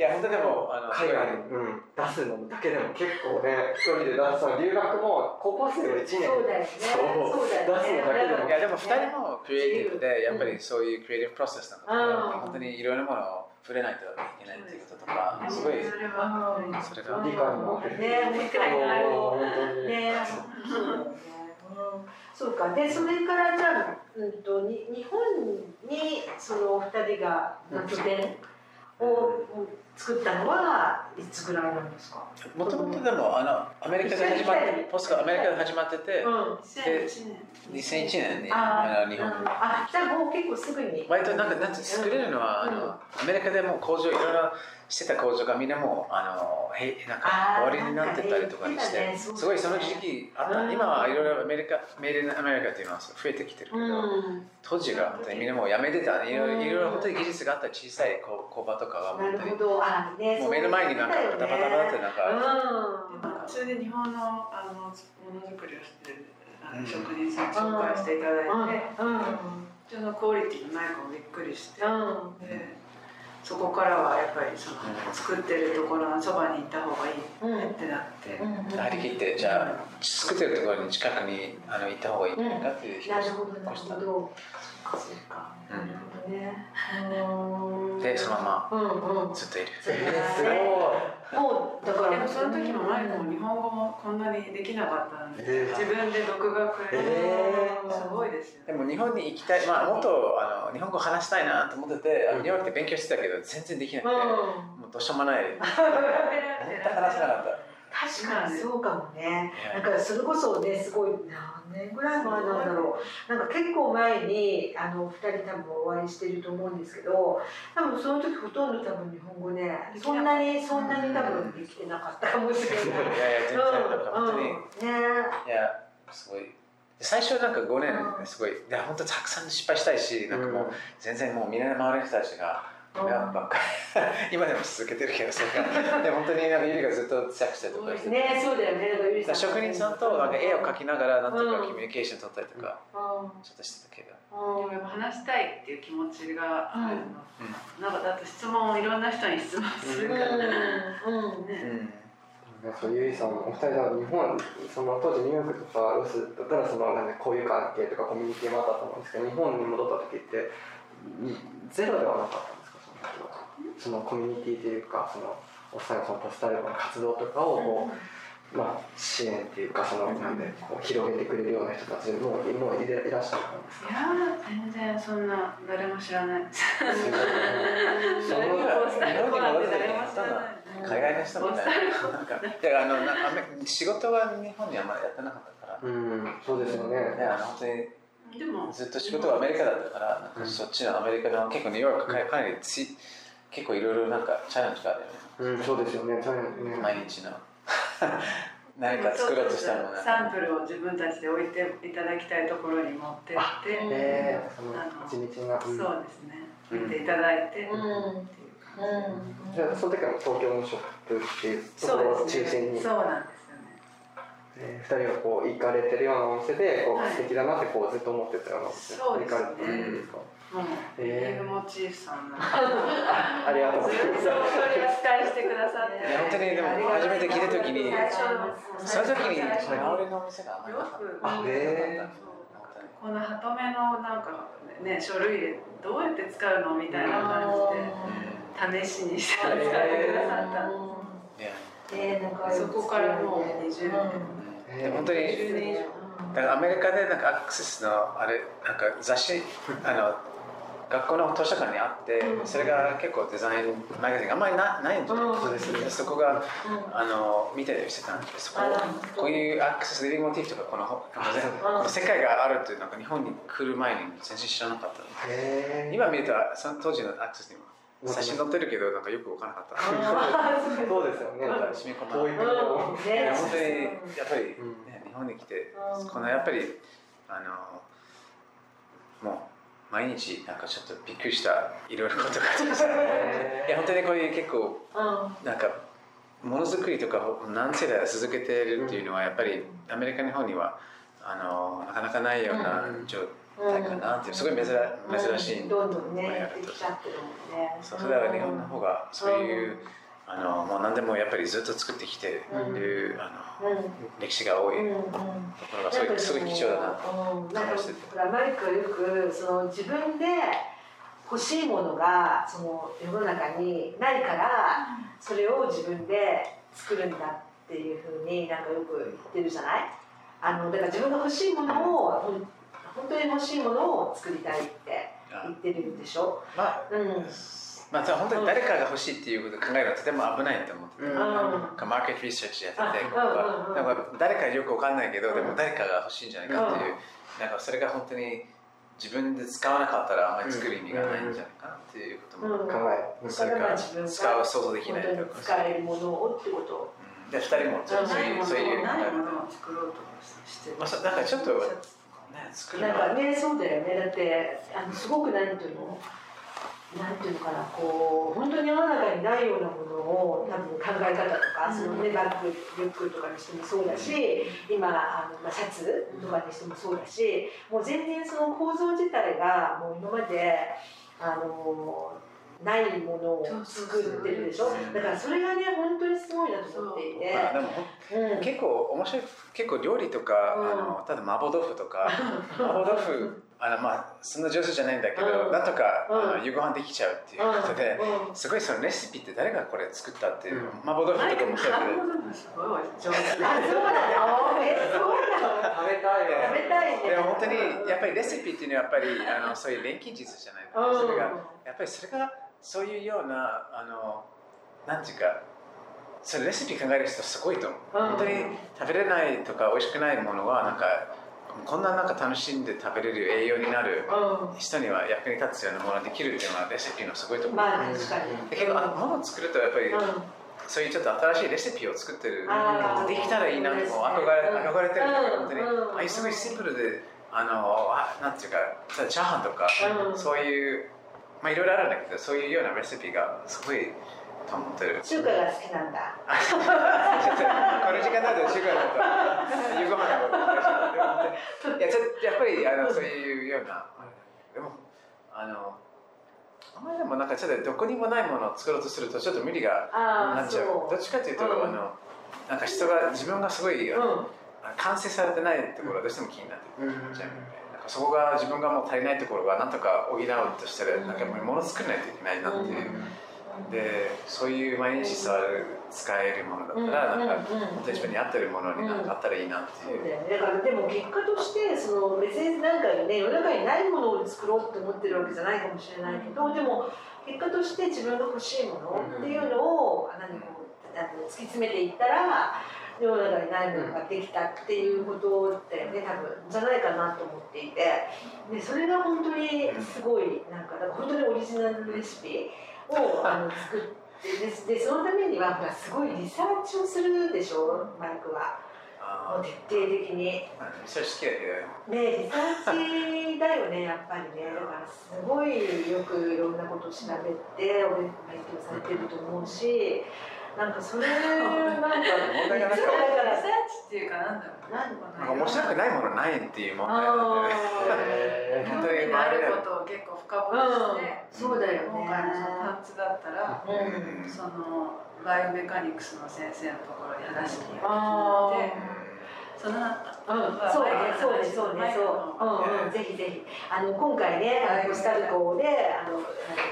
や本当でもあの海外に、うん、出すのだけでも結構ね一人で出す留学も高校生を1年そうだよね。そう。出すのだけでも。いやでも2人もクリエイティブでやっぱりそういうクリエイティブプロセスなのうん。で本当にいろんなものを触れないといけないっていうこととかすごいそれが。理解もあるね理解がある。もう本当に。ね そうか。でそれからじゃあ、うん、とに日本にそのお二人がまあ拠点を作ったのはいつぐらいなんですか？もともとでもあのアメリカで始まってポストがアメリカで始まっててうん。2001年2001年にああの日本うんあじゃあもう結構すぐに。割となんかなんて作れるのは、うん。あのアメリカでも工場いろいろしてた工場がみんなもうあのへなんか終わりになってたりとかにして、すごいその時期あった、うん。今はいろいろアメリカメイドインアメリカっていうのは増えてきてるけど、うん。当時がみんなもうやめてた。いろいろ本当に技術があった小さい工工場とかがなる本当にもう目の前になんかバタバタバタってなんか、うん。それで日本のあのものづくりをしてるあのうん。職人さん紹介していただいて、うん。そのクオリティのない子もびっくりして、うん。でそこからはやっぱりそのうん作ってるところのそばに行った方がいいうんってなって、うん。張り切ってじゃあ作ってるところに近くにあの行った方がいいんじゃないかっていう気ながしるほどなるほどそっかそっかうん。なるほどねうんでそのまうんうん。まずっといる。えー、すごい。もう。だからでもその時もマイクも日本語もこんなにできなかったので、えー。自分で独学すごいですよ。でも日本に行きたい、まあ、もっとあの日本語話したいなと思ってて、あのニューヨークで勉強してたけど全然できなくて、うん。もうどうしようもない、全全く話せなかった。確かに。そうかもね。なんかそれこそねすごい何年ぐらい前なんだろう。なんか結構前にあの二人多分お会いしてると思うんですけど多分その時ほとんど多分日本語ねそんなにそんなに多分できてなかったかもしれない。いやいや、全然、本当に、ね。や、すごい。最初なんか5年、すごい、いや、本当たくさん失敗したいし、なんかもう、全然もうみんな周りの人たちが、うんやっぱ今でも続けてるけど、それが、で本当になんかゆりがずっと強くしてとかしてて。ねそうだよね。だ職人さんとなんか絵を描きながらなんとかコミュニケーション取ったりとかうん。ちょっとしてたけど、でもやっぱ話したいっていう気持ちがあるの、うなんかだって質問をいろんな人に質問するから、うん。うん。ね。そうゆいさん。お二人だ日本その当時ニューヨークとかロスだったらそのなん。かこういう関係とかコミュニティもあったと思うん。ですけど日本に戻った時ってゼロではなかったそのコミュニティというかそのお二人のそのポスタルの活動とかをこう、まあ、支援っていうかそのなんでこう広げてくれるような人たちももういらいらっしゃったんですか？いやー全然そんな誰も知らない。ですその誰もポスターコナンで誰も知らない。海外の人みたいな。なんか。いやあのなアメ仕事は日本にあんまりやってなかったから、うんそうですよね。ね、あの本当にでも。ずっと仕事はアメリカだったからなん。かそっちのアメリカの結構ニューヨークかかなりつ結構いろいろなんかチャレンジがあるよね。うんそうですよね。そういうのね。毎日の。何か作ろうとしたものサンプルを自分たちで置いていただきたいところに持ってってえー、そのあの地道な、うん。そうですね。置いていただいてっていううん。感じじゃあその時は東京のショップっていうところを中心に、そうなんですよね。えー、2人がこう行かれてるようなお店でこう、はい。素敵だなってこうずっと思ってたようなお店。そうですね。行かれてるんですか。もうえー。モチーフさんありがとうございます。ずっと取り扱いしてくださって本当にでも初めて聞いた時に最初その時に最初周りのお店があんまりなかったよくあへーこのハトメのなんかね書類でどうやって使うのみたいな感じで試しにして。使ってくださったいやねなんかそこからもう20年えー。で本当に10年以上。だからアメリカでなんかアクセスのあれなんか雑誌あの学校の図書館にあって、うん。それが結構デザインマガジンがあんまりなないんですよ、うん。そうです。でそこがあの見たりしてたんですそこあこういうアクセスリビングモチーフとかこのこの世界があるっていうなんか日本に来る前に全然知らなかった今見るとその当時のアクセスにも写真載ってるけどなんかよく分からなかった。そうですよね。染み込ま教育のいや本当にやっぱり、うん。ね、日本に来てうんこのやっぱりあのもう毎日なんかちょっとびっくりしたいろいろことがあってさいや本当にこういう結構うん。なんかものづくりとか何世代続けてるっていうのはやっぱりアメリカ日本にはあのなかなかないような状態かなっていうすごい珍珍しいどんどんねできちゃってるもんね。そうそれは日本の方がそういうあのもう何でもやっぱりずっと作ってきてるあのうん。歴史が多い。うんうんところがすごいすごい貴重だな。うん、なんかほらマリックはよくその自分で欲しいものがその世の中にないからそれを自分で作るんだっていうふうになんかよく言ってるじゃない？あのだから自分が欲しいものを本当に欲しいものを作りたいって言ってるでしょ、まあうんまあ、本当に誰かが欲しいっていうことを考えるのはとても危ないと思ってて、うん。なんかマーケットリサーチやってて、うんうんうん。なんか誰かよくわかんないけど、でうん。も誰かが欲しいんじゃないかっていう、なんかそれが本当に自分で使わなかったらあんまり作る意味がないんじゃないかなっていうことも、うん。考えそれから使う想像できないとか、使えるものをってことうん。で2人もそうないうそういう作ろうとしてるまあそうだからちょっとね、作るなんかねそうだよね。だってあのすごくなんていうの？なんていうのかなこう本当に世の中にないようなものを多分考え方とか、そのねバッグリュックとかにしてもそうだし今あの、まあ、シャツとかにしてもそうだしもう全然その構造自体がもう今まであのないものを作ってるでしょ？だからそれがね本当にすごいなと思っていて。まあでもうん。結構面白い結構料理とか、うん。あのただ麻婆豆腐とか麻婆豆腐あのまあそんな上手じゃないんだけど、うん。なんとか、うん。あの夕ご飯できちゃうっていうことで、うん。すごいそのレシピって誰がこれ作ったっていう、うん。麻婆豆腐とかもそうだけど食べたいわ食べたいね。でも本当にやっぱりレシピっていうのはやっぱりあのそういう錬金術じゃないかな、それがやっぱりそれがそういうようなあのなんていうかそれレシピ考える人すごいと思う、うん。本当に食べれないとか美味しくないものはなんかこんななんか楽しんで食べれる栄養になるう人には役に立つようなものができるっていうのはレシピのすごいとん。思う、まあ、確かに。で結構あ物を作るとやっぱり、うん。そういうちょっと新しいレシピを作ってるできたらいいなってもう憧れうん。憧れてるんだけど本当に、うん。ああいうすごいシンプルであのあなんていうかチャーハンとか、うん。そういうまあいろいろあるんだけどそういうようなレシピがすごいと思ってる。中華が好きなんだ。この時間だと中華だと夕ご飯のことい。やちょやっぱりあのそういうようなでもあのあまりでもなんかちょっとどこにもないものを作ろうとするとちょっと無理がなっちゃう。そどっちかというと、うん。あのなんか人が自分がすごい、う。うん。完成されてないところがどうしても気になってうんちゃう、なんかそこが自分がもう足りないところがなんとか補おうとしたらなんかもう物作らないといけないなっていう、でそういう毎日触る使えるものだったら、うんなんかうんに自分に合ってるものになんかあったらいいなっていう、そうだよね。だからでも結果としてその別になんかね世の中にないものを作ろうって思ってるわけじゃないかもしれないけど、でも結果として自分が欲しいものっていうのを何こうあの突き詰めていったら世の中にないものができたっていうことだよね多分。じゃないかなと思っていて。でそれが本当にすごいなんかだから本当にオリジナルレシピをあの作ってででそのためにはほらすごいリサーチをするでしょマイクは。もあう徹底的に。ねリサーチだよね、やっぱりね。だからすごいよくいろんなことを調べて、お勉強されてると思うし、なんかそれ、なんか、問題がなくて。リサーチっていうかなんだろうなんなんか面白くないものないっていう問題なんで、ね、興味のあ ることを結構深掘りして、そうだよね。今回のそのパンツだったら、うん。そのバイオメカニクスの先生のところに話に行ってあそのうん、そうね、そうね、そうね、そう、うん、うん、ぜひぜひ、あの、今回ね、あのコスタリカで、あの、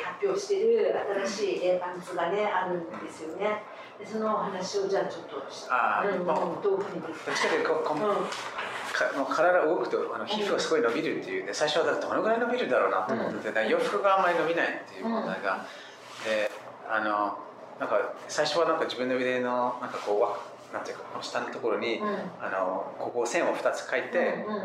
発表してる新しいパンツがね、あるんですよね。で、その話をじゃあ、ちょっと。ああ、うん、まあ、どういうふうに。どっちかというと、こ、こ、か、もう体動くと、あの皮膚がすごい伸びるっていうね、最初はどのぐらい伸びるだろうなと思ってて、洋服があんまり伸びないっていう問題が。で、あの、なんか、最初はなんか自分の腕の、なんかこう、わ。なんていうかこの下のところに、うん、あのここ線を2つ書いて、うんう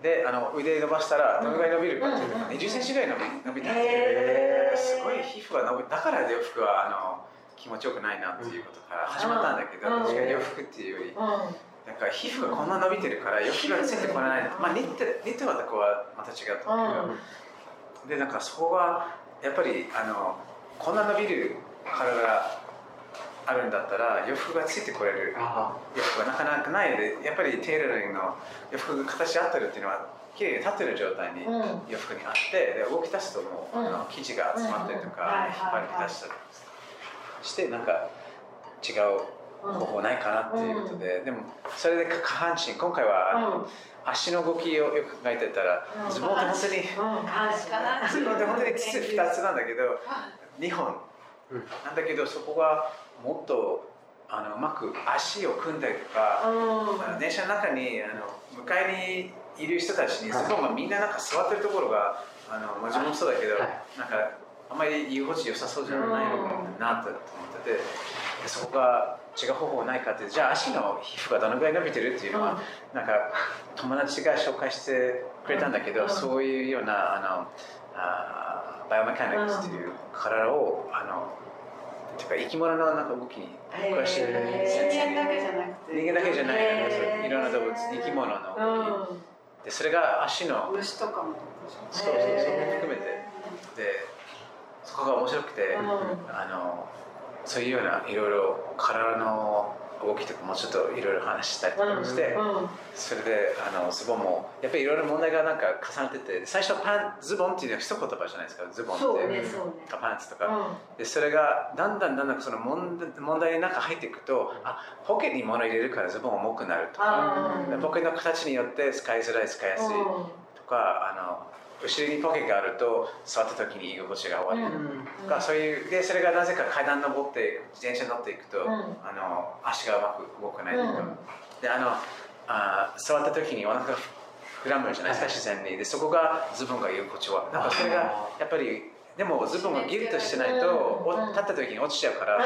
ん、であの腕伸ばしたらどのぐらい伸びるかっていうのが、20センチぐらい伸び伸びたってすごい皮膚が伸びだから洋服はあの気持ちよくないなっていうことから始まったんだけど、確かに洋服っていうより。なんか皮膚がこんな伸びてるから洋服がついてこない、まあ、ニットニットはここはまた違うと思うけど、でなんかそこはやっぱりあのこんな伸びる体があるんだったら洋服がついてこれる。洋服がなかなかないのでやっぱりテーラリングの洋服が形合ってるっていうのは綺麗に立ってる状態に洋服にあってで動き出すともう、うん、あの生地が集まったりとか、引っ張り出したりしてなんか違う方法ないかなっていうことで、でもそれで下半身今回はあの、足の動きをよく考えてたら、ズボンって本当に、ズボンって本当に筒2つなんだけど2本。なんだけどそこがもっとあのうまく足を組んだりとか、うん、電車の中にあの迎えにいる人たちにズボンがみんななんか座ってるところがあの自分もそうだけど、はい、なんかあんまり居心地良さそうじゃないのかなと思っててそこが違う方法ないかってじゃあ足の皮膚がどのぐらい伸びてるっていうのは、うん、なんか友達が紹介してくれたんだけど、うん、そういうようなあのあバイオメカニクスっていう体をあのていうか生き物のなんか動きに詳しい人間だけじゃなくて人間だけじゃない。いろんな動物生き物の動き、でそれが足の虫とかもそうそうそう含めて。でそこが面白くて、あのそういうようないろいろ体の動きとかもちょっといろいろ話したりとかして、うんうん、それであのズボンもやっぱりいろいろ問題がなんか重なってて最初はパンズボンっていうのは一言葉じゃないですかズボンって、ねね、パンツとか、うん、でそれがだんだんだんだんその問題問題に中入っていくとあポケに物入れるからズボン重くなるとか。ポケの形によって使いづらい使いやすいとかあの後ろにポケがあると座った時に居心地が悪いとか、そういうでそれがなぜか階段登って自転車乗っていくと、あの足がうまく動かないとか、であのあ座った時にお腹が膨らむじゃないですか、自然に。でそこがズボンが居心地はなんかそれがやっぱりでもズボンがギュッとしてないと、立った時に落ちちゃうから、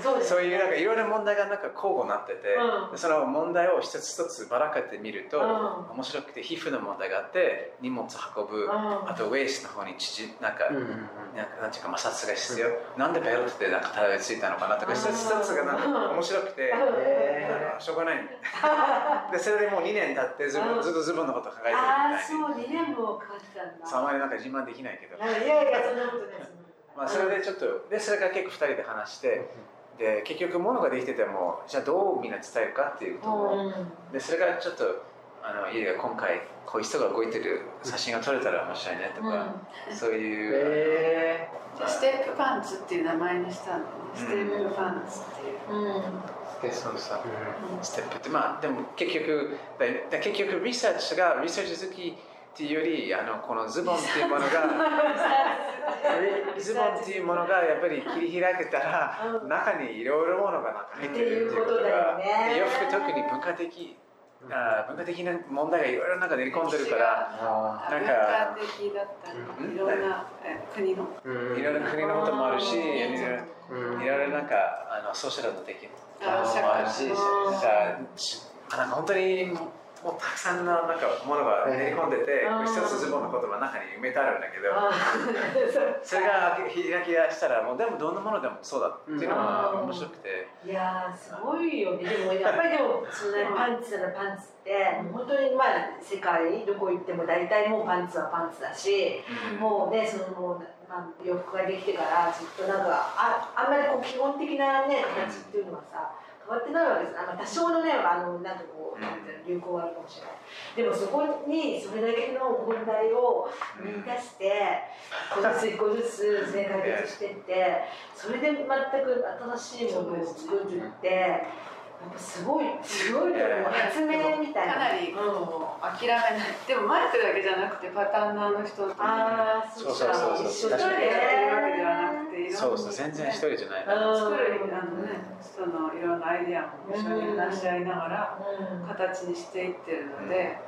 そういうなんかいろいろ問題がなんか交互になってて、その問題を一つ一つばらかってみると、面白くて皮膚の問題があって荷物運ぶ、あとウェイスの方に縮なんか、なんていうか摩擦が必要、なんでベルトでなんかたどり着いたのかなとか一つ一つがなんか面白くて、しょうがない。でそれでもう2年経ってずっとズボンのこと考えてるみたいに。あそう2年もかかってたんだ。あまりなんか自慢できないけど。いやいやそんなことないまあそれでちょっとでそれから結構2人で話してで結局物ができててもじゃあどうみんな伝えるかっていうとでそれがちょっとあの家が今回こういう人が動いてる写真が撮れたら面白いねとか、うん、そういう、えー、ステップパンツっていう名前にしたのね、ステップパンツっていう、うん。でそうそう、うん、ステップってまあでも結局だ結局リサーチがリサーチ好きっていうよりあのこのズボンっていうものが ズボンっていうものがやっぱり切り開けたら、中にいろいろものが入ってるっていうことが、ね、洋服特に文化的あ文化的な問題がいろいろなんか練り込んでるからなんか文化的だったりいろんな国の。いろんな国のこともあるしいろいろなんかあのソーシャルの的もあるしなんか本当にもうたくさんのなんかものが練り込んでて、一つズボンの言葉の中に埋めてあるんだけど、それが開き出したらもうでもどんなものでもそうだっていうのが面白くて。いやすごいよね。でもやっぱりでもそんなにパンツならパンツって本当にまあ世界どこ行っても大体もうパンツはパンツだし、もうねそのもう。まあ、洋服ができてからずっとなんかああんまりこう基本的なね形っていうのはさ、変わってないわけです。あの多少のねあのなんかこう、流行はあるかもしれない。でもそこにそれだけの問題を見出して1個ずつ一個ずつ、ね、解決してってそれで全く新しいものを作るってすごいすごいと思う発明みたいな。かなりこう諦めない。でもマイクだけじゃなくてパタンナーの人とああそうそうそうそう一緒だ一人でやってるわけではなくていろんなそうそう。全然一人じゃない、うん。作るあのね人のいろんなアイデアも一緒に話し合いながらうん。形にしていってるので、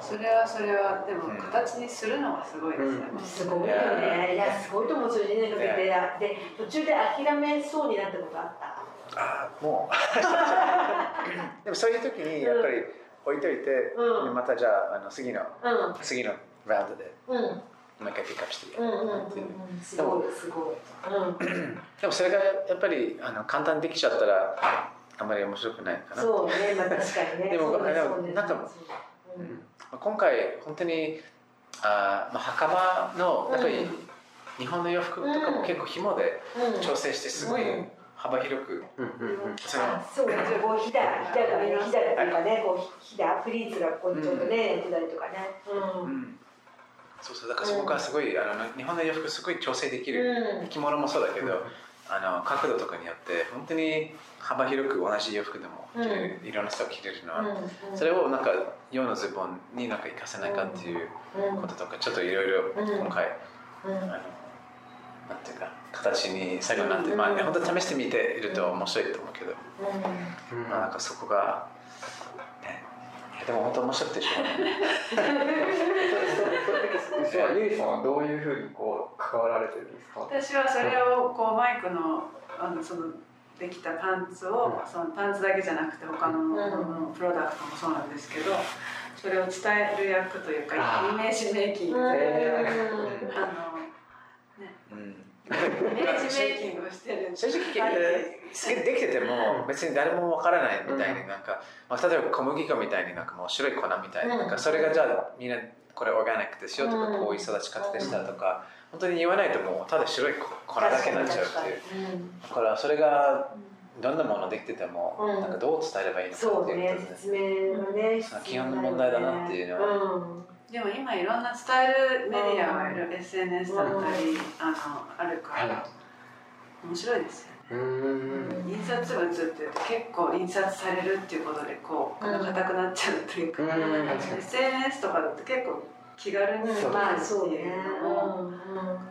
それはそれはでも形にするのがすごいですね。すごいよね。いや、すごいと思う。それでね、かけて、で、途中で諦めそうになったことあった。ああもう。でもそういう時にやっぱり置いといて、うん。でまたじゃああの次のうん、次のラウンドでうん、もう一回ピックアップしてう。ん、うん、うんっていう、うん、すごい、すごい。うん、でもそれがやっぱりあの簡単にできちゃったらあんまり面白くないかなそうね、まあ、確かにね。でもそなんかそうね今回本当にあ、まあ、墓場のやっぱり日本の洋服とかも結構紐でうん、うん、調整してすごいうん幅広く、うんうんうん。そのあそうね、こうひだ、ひだがね、ひだっていうかね、こうひだ、プリーツがここにちょっとね、やってたりとかね。う。うん。んそうそうだからそこがすごい、あの日本の洋服すごい調整できる、うん。着物もそうだけど、あの角度とかによって本当に幅広く同じ洋服でも着れる、いろんな人が着れるのは、うん、それをなんか洋のズボンになんか活かせないかっていううん、こととかちょっといろいろうん。今回、うん、あのなんていうか形に最後になって、まあね本当試してみていると面白いと思うけど、まあなんかそこがね。いやでも本当面白くてしょうがない。そうはゆいさんはどういうふうにこう関わられてるんですか私はそれをこうマイクのあのそのできたパンツを、そのパンツだけじゃなくて他の,、うんプロダクトもそうなんですけどそれを伝える役というかイメージメイキングうんで、えあの正直できてても別に誰もわからないみたいになんか、まあ、例えば小麦粉みたいになんかもう白い粉みたいに、うん。なんかそれがじゃあみんなこれオーガニックですよとか、うんこういう育ち方でしたとか、本当に言わないともうただ白い粉だけになっちゃうっていう。うん。だからそれがどんなものできてても、うん。なんかどう伝えればいいのかっていうことで、ね、基本の問題だなっていうのは。うんでも今いろんな伝えるメディアがいる、SNS だったり、あのあるから、面白いですよね。うーん。印刷物って言うと結構印刷されるっていうことでこううん。硬くなっちゃうっていうか、SNS とかだと結構気軽にまあっていうのを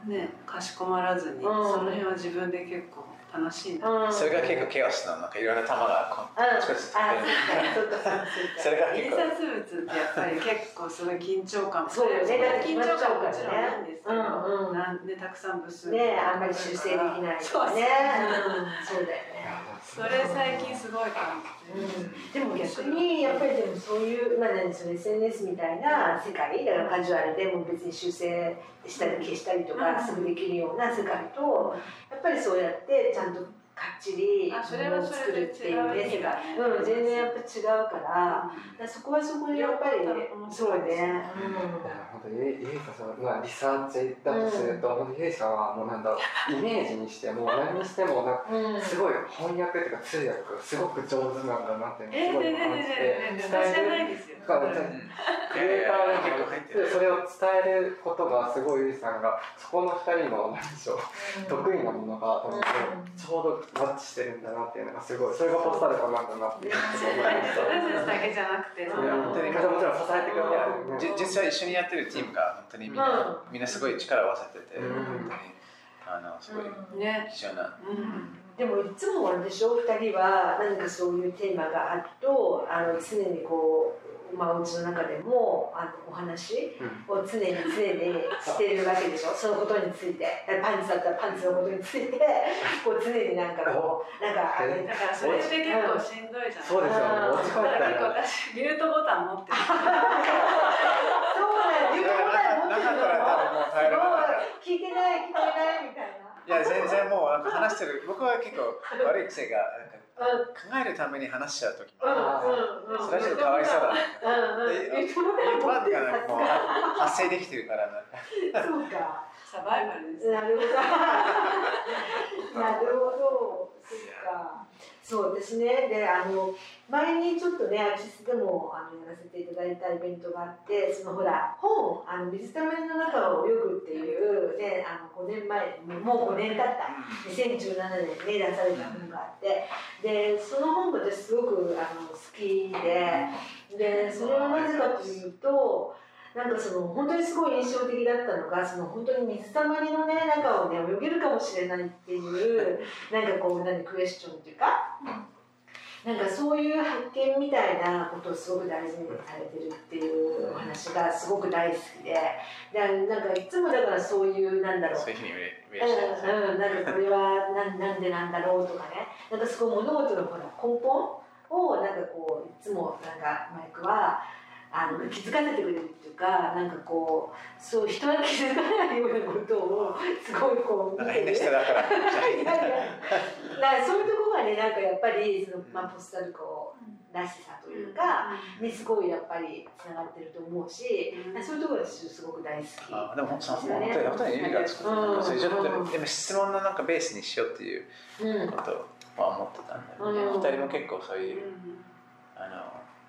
ね。かしこまらずに、ん。その辺は自分で結構楽しいな、うん。それが結構ケオスの。なんかいろんな玉がこううん。あちこちあ飛んでるそうか。そ れが結印構刷物ってやっぱり結構すごい緊張感そうよね。緊張感ももちろんないんですけど、うんうん。なんでたくさん部数ねあんまり修正できない そうねそう。うん。そうだよねそれ最近すごい感じて、うん。でも逆にやっぱりでもそういう、まあ、何その SNS みたいな世界だからカジュアルでも別に修正したり消したりとかうん。すぐできるような世界とやっぱりそうやってちゃんとかっちりを作るっていうねがねうん、全然やっぱ違うからだからそこはそこでやっぱりそうね、本当にゆいゆいさんまあリサーチだとすると、本当にゆいさんはもうなんだろうイメージにしても何にしてもすごい翻訳っていうか通訳がすごく上手なんだなっていうえー、のをすごい感じてねね私じゃないですよ。そうクリエイターそれを伝えることがすごいゆいさんがそこの二人の何でしょう得意なものがちょうどマッチしてるんだなっていうのがすごいそれがポスタルコなんだなってい私たちだけじゃなくて、もちろん支えてくれて実は一緒にやってるチームが本当にみんな、みんなすごい力を合わせてて、うん。本当にあのすごいね、貴重な、うん、でもいつもあれでしょ？2人は何かそういうテーマがあるとあの常にこう、まあ、お家の中でもあのお話を常に常にしてるわけでしょ？そのことについて。パンツだったらパンツのことについてこう常になんかこうなんかあれだからそれって結構しんどいじゃない。そうですよ。うん落ち込んだから。結構私ミュートボタン持ってる。そうないなかったら多分もう耐えられない聞いてない聞いてないみたいな。いや全然もうなんか話してる僕は結構悪い癖がなんか考えるために話しちゃう時それはちょっとかわいそうだななんかもう発生できてるからなんかそうか。サバイバルです。なるほど。なるほど。そっか。そうですね。であの前にちょっとねアクシスでもあのやらせていただいたイベントがあってそのほら本あの水たまりの中を泳ぐっていうねあの5年前もう5年経った。2017年に出された本があって。でその本が私すごくあの好きで。でそれはなぜかというとなんかその本当にすごい印象的だったのがその本当に水たまりのね中をね泳げるかもしれないっていう なんかこう何クエスチョンっていうかなんかそういう発見みたいなことをすごく大事にされてるっていうお話がすごく大好きででなんかいつもだからそういうなんだろう。そういうふうに見らっしゃるん。なんかこれはなんなんでなんだろうとかね。なんかすごい物事のほら根本をなんかこういつもなんかマイクはあの気づかせてくれるっていうかなんかこうそう人は気づかないようなことをすごいこうなんか変な見てる人だから。いやいやだからそういうところがねなんかやっぱりその、まあ、ポスタルコらしさというか、にすごいやっぱりつながってると思うし、うん。そういうところがすごく大好き。あでも本当に本当に意味がつく。うん。それちょっとうんでも質問のなんかベースにしようっていううんことは思ってたんだよね。うん。二人も結構そういうあの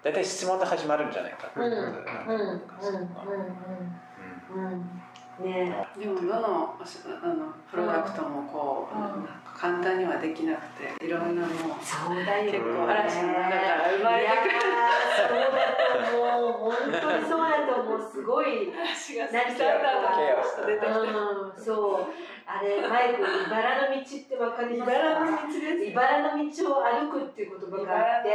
大体質問で始まるんじゃないかってうんいうことでなんかうんなんかそうかうんうんうん。ね。でもどのあのプロダクトもこう、うん簡単にはできなくていろんなもうそうだよね結構嵐の中から生まれてくる。そうだと思う本当にそうだと思う。すごい 嵐が何スターターケア出てきて。うんそうあれマイク茨の道ってわかりますか？茨の道です茨の道を歩くっていう言葉があって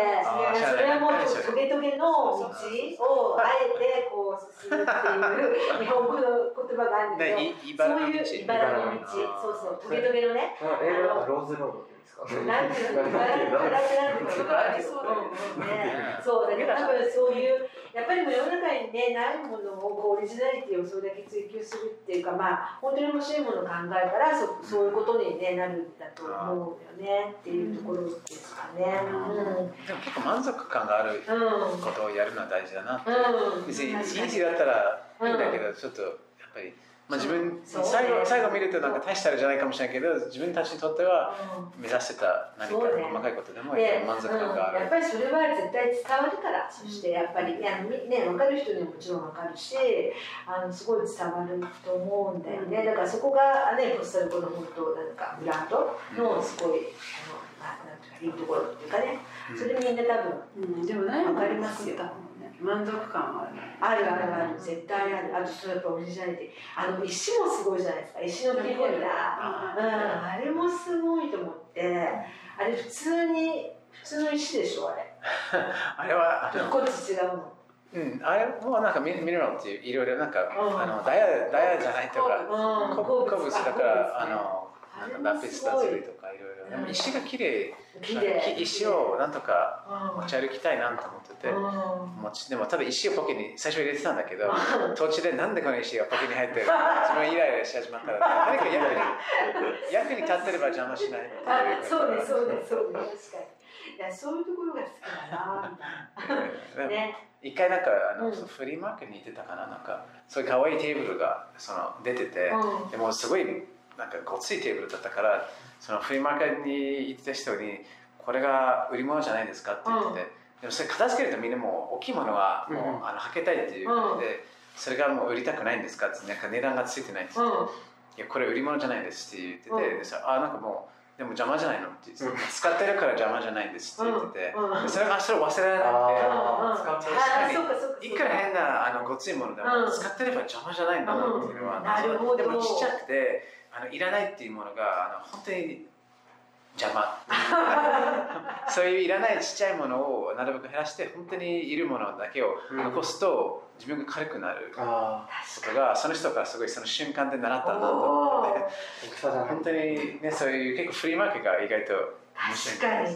それはもうトゲトゲの道をあえてこう進むっていう日本語の言葉があるんだけどでいそういう茨の道。そうそうトゲトゲのねローズロードですか？なんていうのなんていうのそこありそうだよね。うんうんねそうだけど多分そういうやっぱりもう世の中にねないものをこうオリジナリティをそれだけ追求するっていうかまあ本当に面白いものを考えたらそそういうことに、ね、なるんだと思うよねっていうところですかね。うん。でも結構満足感があるうんことをやるのは大事だなって。うん、別にイー確かにジーだったらいいんだけど、ちょっとやっぱり、まあ、自分最後最後見るとなんか大したあれじゃないかもしれないけど自分たちにとってはうん。目指してた何か細かいことでもで満足感があうん、やっる。ぱりそれは絶対伝わるから、そしてやっぱりいやみね分かる人にはもちろん分かるしあのすごい伝わると思うんだよね、だからそこがねポスタルコの本当なんかブランドのすごい、あのまあなんていうかいいところっていうかね。それみんな多分うん、でも何もわかりますよ満足感はある。あるあるある。絶対ある。あとそのやっぱオリジナリティあの石もすごいじゃないですか。石のキーホルダー。あうん、あれもすごいと思って。あれ普通に普通の石でしょあれ。あれは一個ずつ違うのうん、あれもなんかミミネラルっていういろいろなんか、うん。あのダイヤダイヤじゃないとかうん。鉱鉱物だからあのあれなんかラピスタズリとかいろいろでうんも石が綺麗石をなんとかうん。持ち歩きたいなと思ってて、うん。持ちでも多分石をポケに最初入れてたんだけどうん。途中でなんでこの石がポケに入って 自分イライラし始まったら何か役に 役に立ってれば邪魔しないっていう。あそうねそうねそうね確かに。いやそういうところが好きだなみたいでもなね。一回なんかあの、うん。フリーマーケットに行ってたかななんか。そういう可愛いテーブルがその出てて、うん。でもすごいなんかごついテーブルだったからそのフリーマーケットに行ってた人にこれが売り物じゃないですかって言ってて、でもそれ片付けるとみんなもう大きいものはもう、うんあの履けたいっていうことで、それがもう売りたくないんですかってなんか値段がついてないって言って、うん。いやこれ売り物じゃないですって言ってて、うん。でさあなんかもうでも邪魔じゃないのって言って、使ってるから邪魔じゃないんですって言ってて、うん。うん。でそれがそれを忘れられなくて。使ってあるいくら変なあのごついものでも、うん。使ってれば邪魔じゃないんだなっていうのは、うん。なるほど。でもちっちゃくてあのいらないっていうものがあの本当に邪魔。そういういらないちっちゃいものをなるべく減らして本当にいるものだけをうん。残すと、自分が軽くなる。こあとがその人からすごいその瞬間で習ったんだと思って。本当にねそういう結構フリーマーケットが意外と確かに。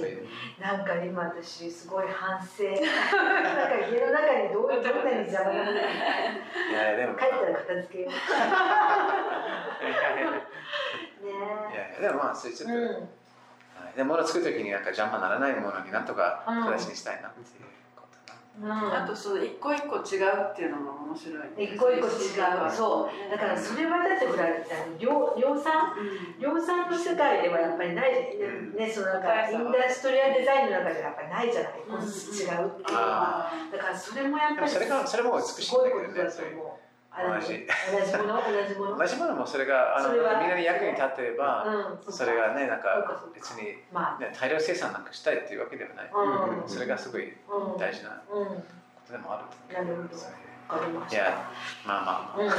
なんか今私すごい反省。なんか家の中にどうどんなに邪魔がないいやでも。帰ったら片付けよう。いねやいやでもまあそれちょっと、うん。はい。で物を作るときになんか邪魔ならないものになんとかうん。形にしたいなっていう。こあとその一個一個違うっていうのも面白い、一個一個違う。そう。だからそれはだってほら量量産量産の世界ではやっぱりないね。そのなんかインダストリアデザインの中ではやっぱりないじゃない個ずつ違うっていうのは。だからそれもやっぱりそれがそれも美しいんだけどね同じ。同じもの？同じもの？同じものもそれがあのみんなに役に立ってれば、うんそれがねなんか別に、まあ。ね、大量生産なんかしたいっていうわけではない、うん。それがすごいうん大事なうん。ことでもあるとなるほど。わかりました。いやまあまあ。うん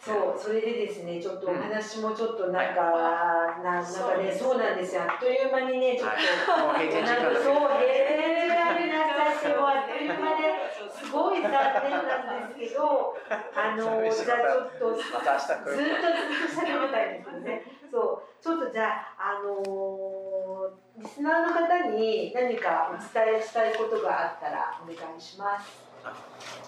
そう それでですねちょっとお話もちょっとなんか、ななんかねそうなんですよ。あっという間にねちょっと、はい、もう閉店時間 そう閉店になっちゃってもうあっという間ですごい残念なんですけどあの じゃあちょっとずっとまた明日来るずっと喋りたいんですね。そう。ちょっとじゃああのリスナーの方に何かお伝えしたいことがあったらお願いします。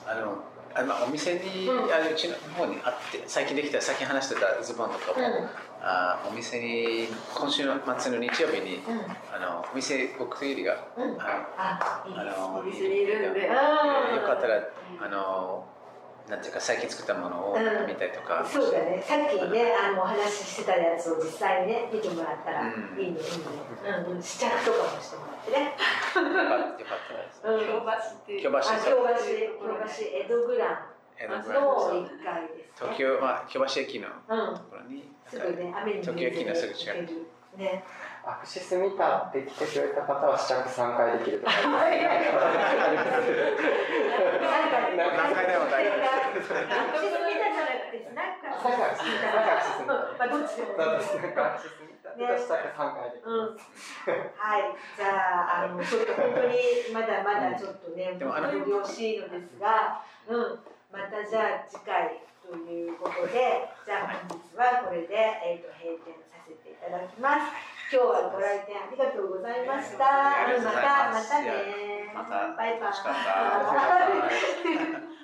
あのあのお店に、うん。あのうちの方にあって最近できたさっき話してたズボンとかも、うん。あお店に今週の末の日曜日にうん。あのお店僕入りがうん。ああのお店にいるんで。ようんかったらあのなんていうか最近作ったものをうん。見たりとか、そうだね、さっきね、あのお話ししてたやつを実際にね、見てもらったらいいね、うんいいね。うん、うん試着とかもしてもらってね。よかったです。うん、京橋っていう。京橋あ、京橋、京橋、江戸グランの一階です、ね。東京まあ京橋駅のうん、ところにすぐね、雨に東京駅のすぐ近く。ね。アクシス見たって来てくれた方は試着3回できるとかなんか、何回でも大丈夫アクシス見たじゃなくて、まあ、どっちでもたで試着3回できるうん、はい、じゃあ、あの、ちょっと本当にまだまだちょっとね、本当によろしいのですが。うん、またじゃあ、次回ということで、じゃあ、本日はこれで、えっ、と、閉店させていただきます。今日はご来店ありがとうございました。また、またね。またバイバイ。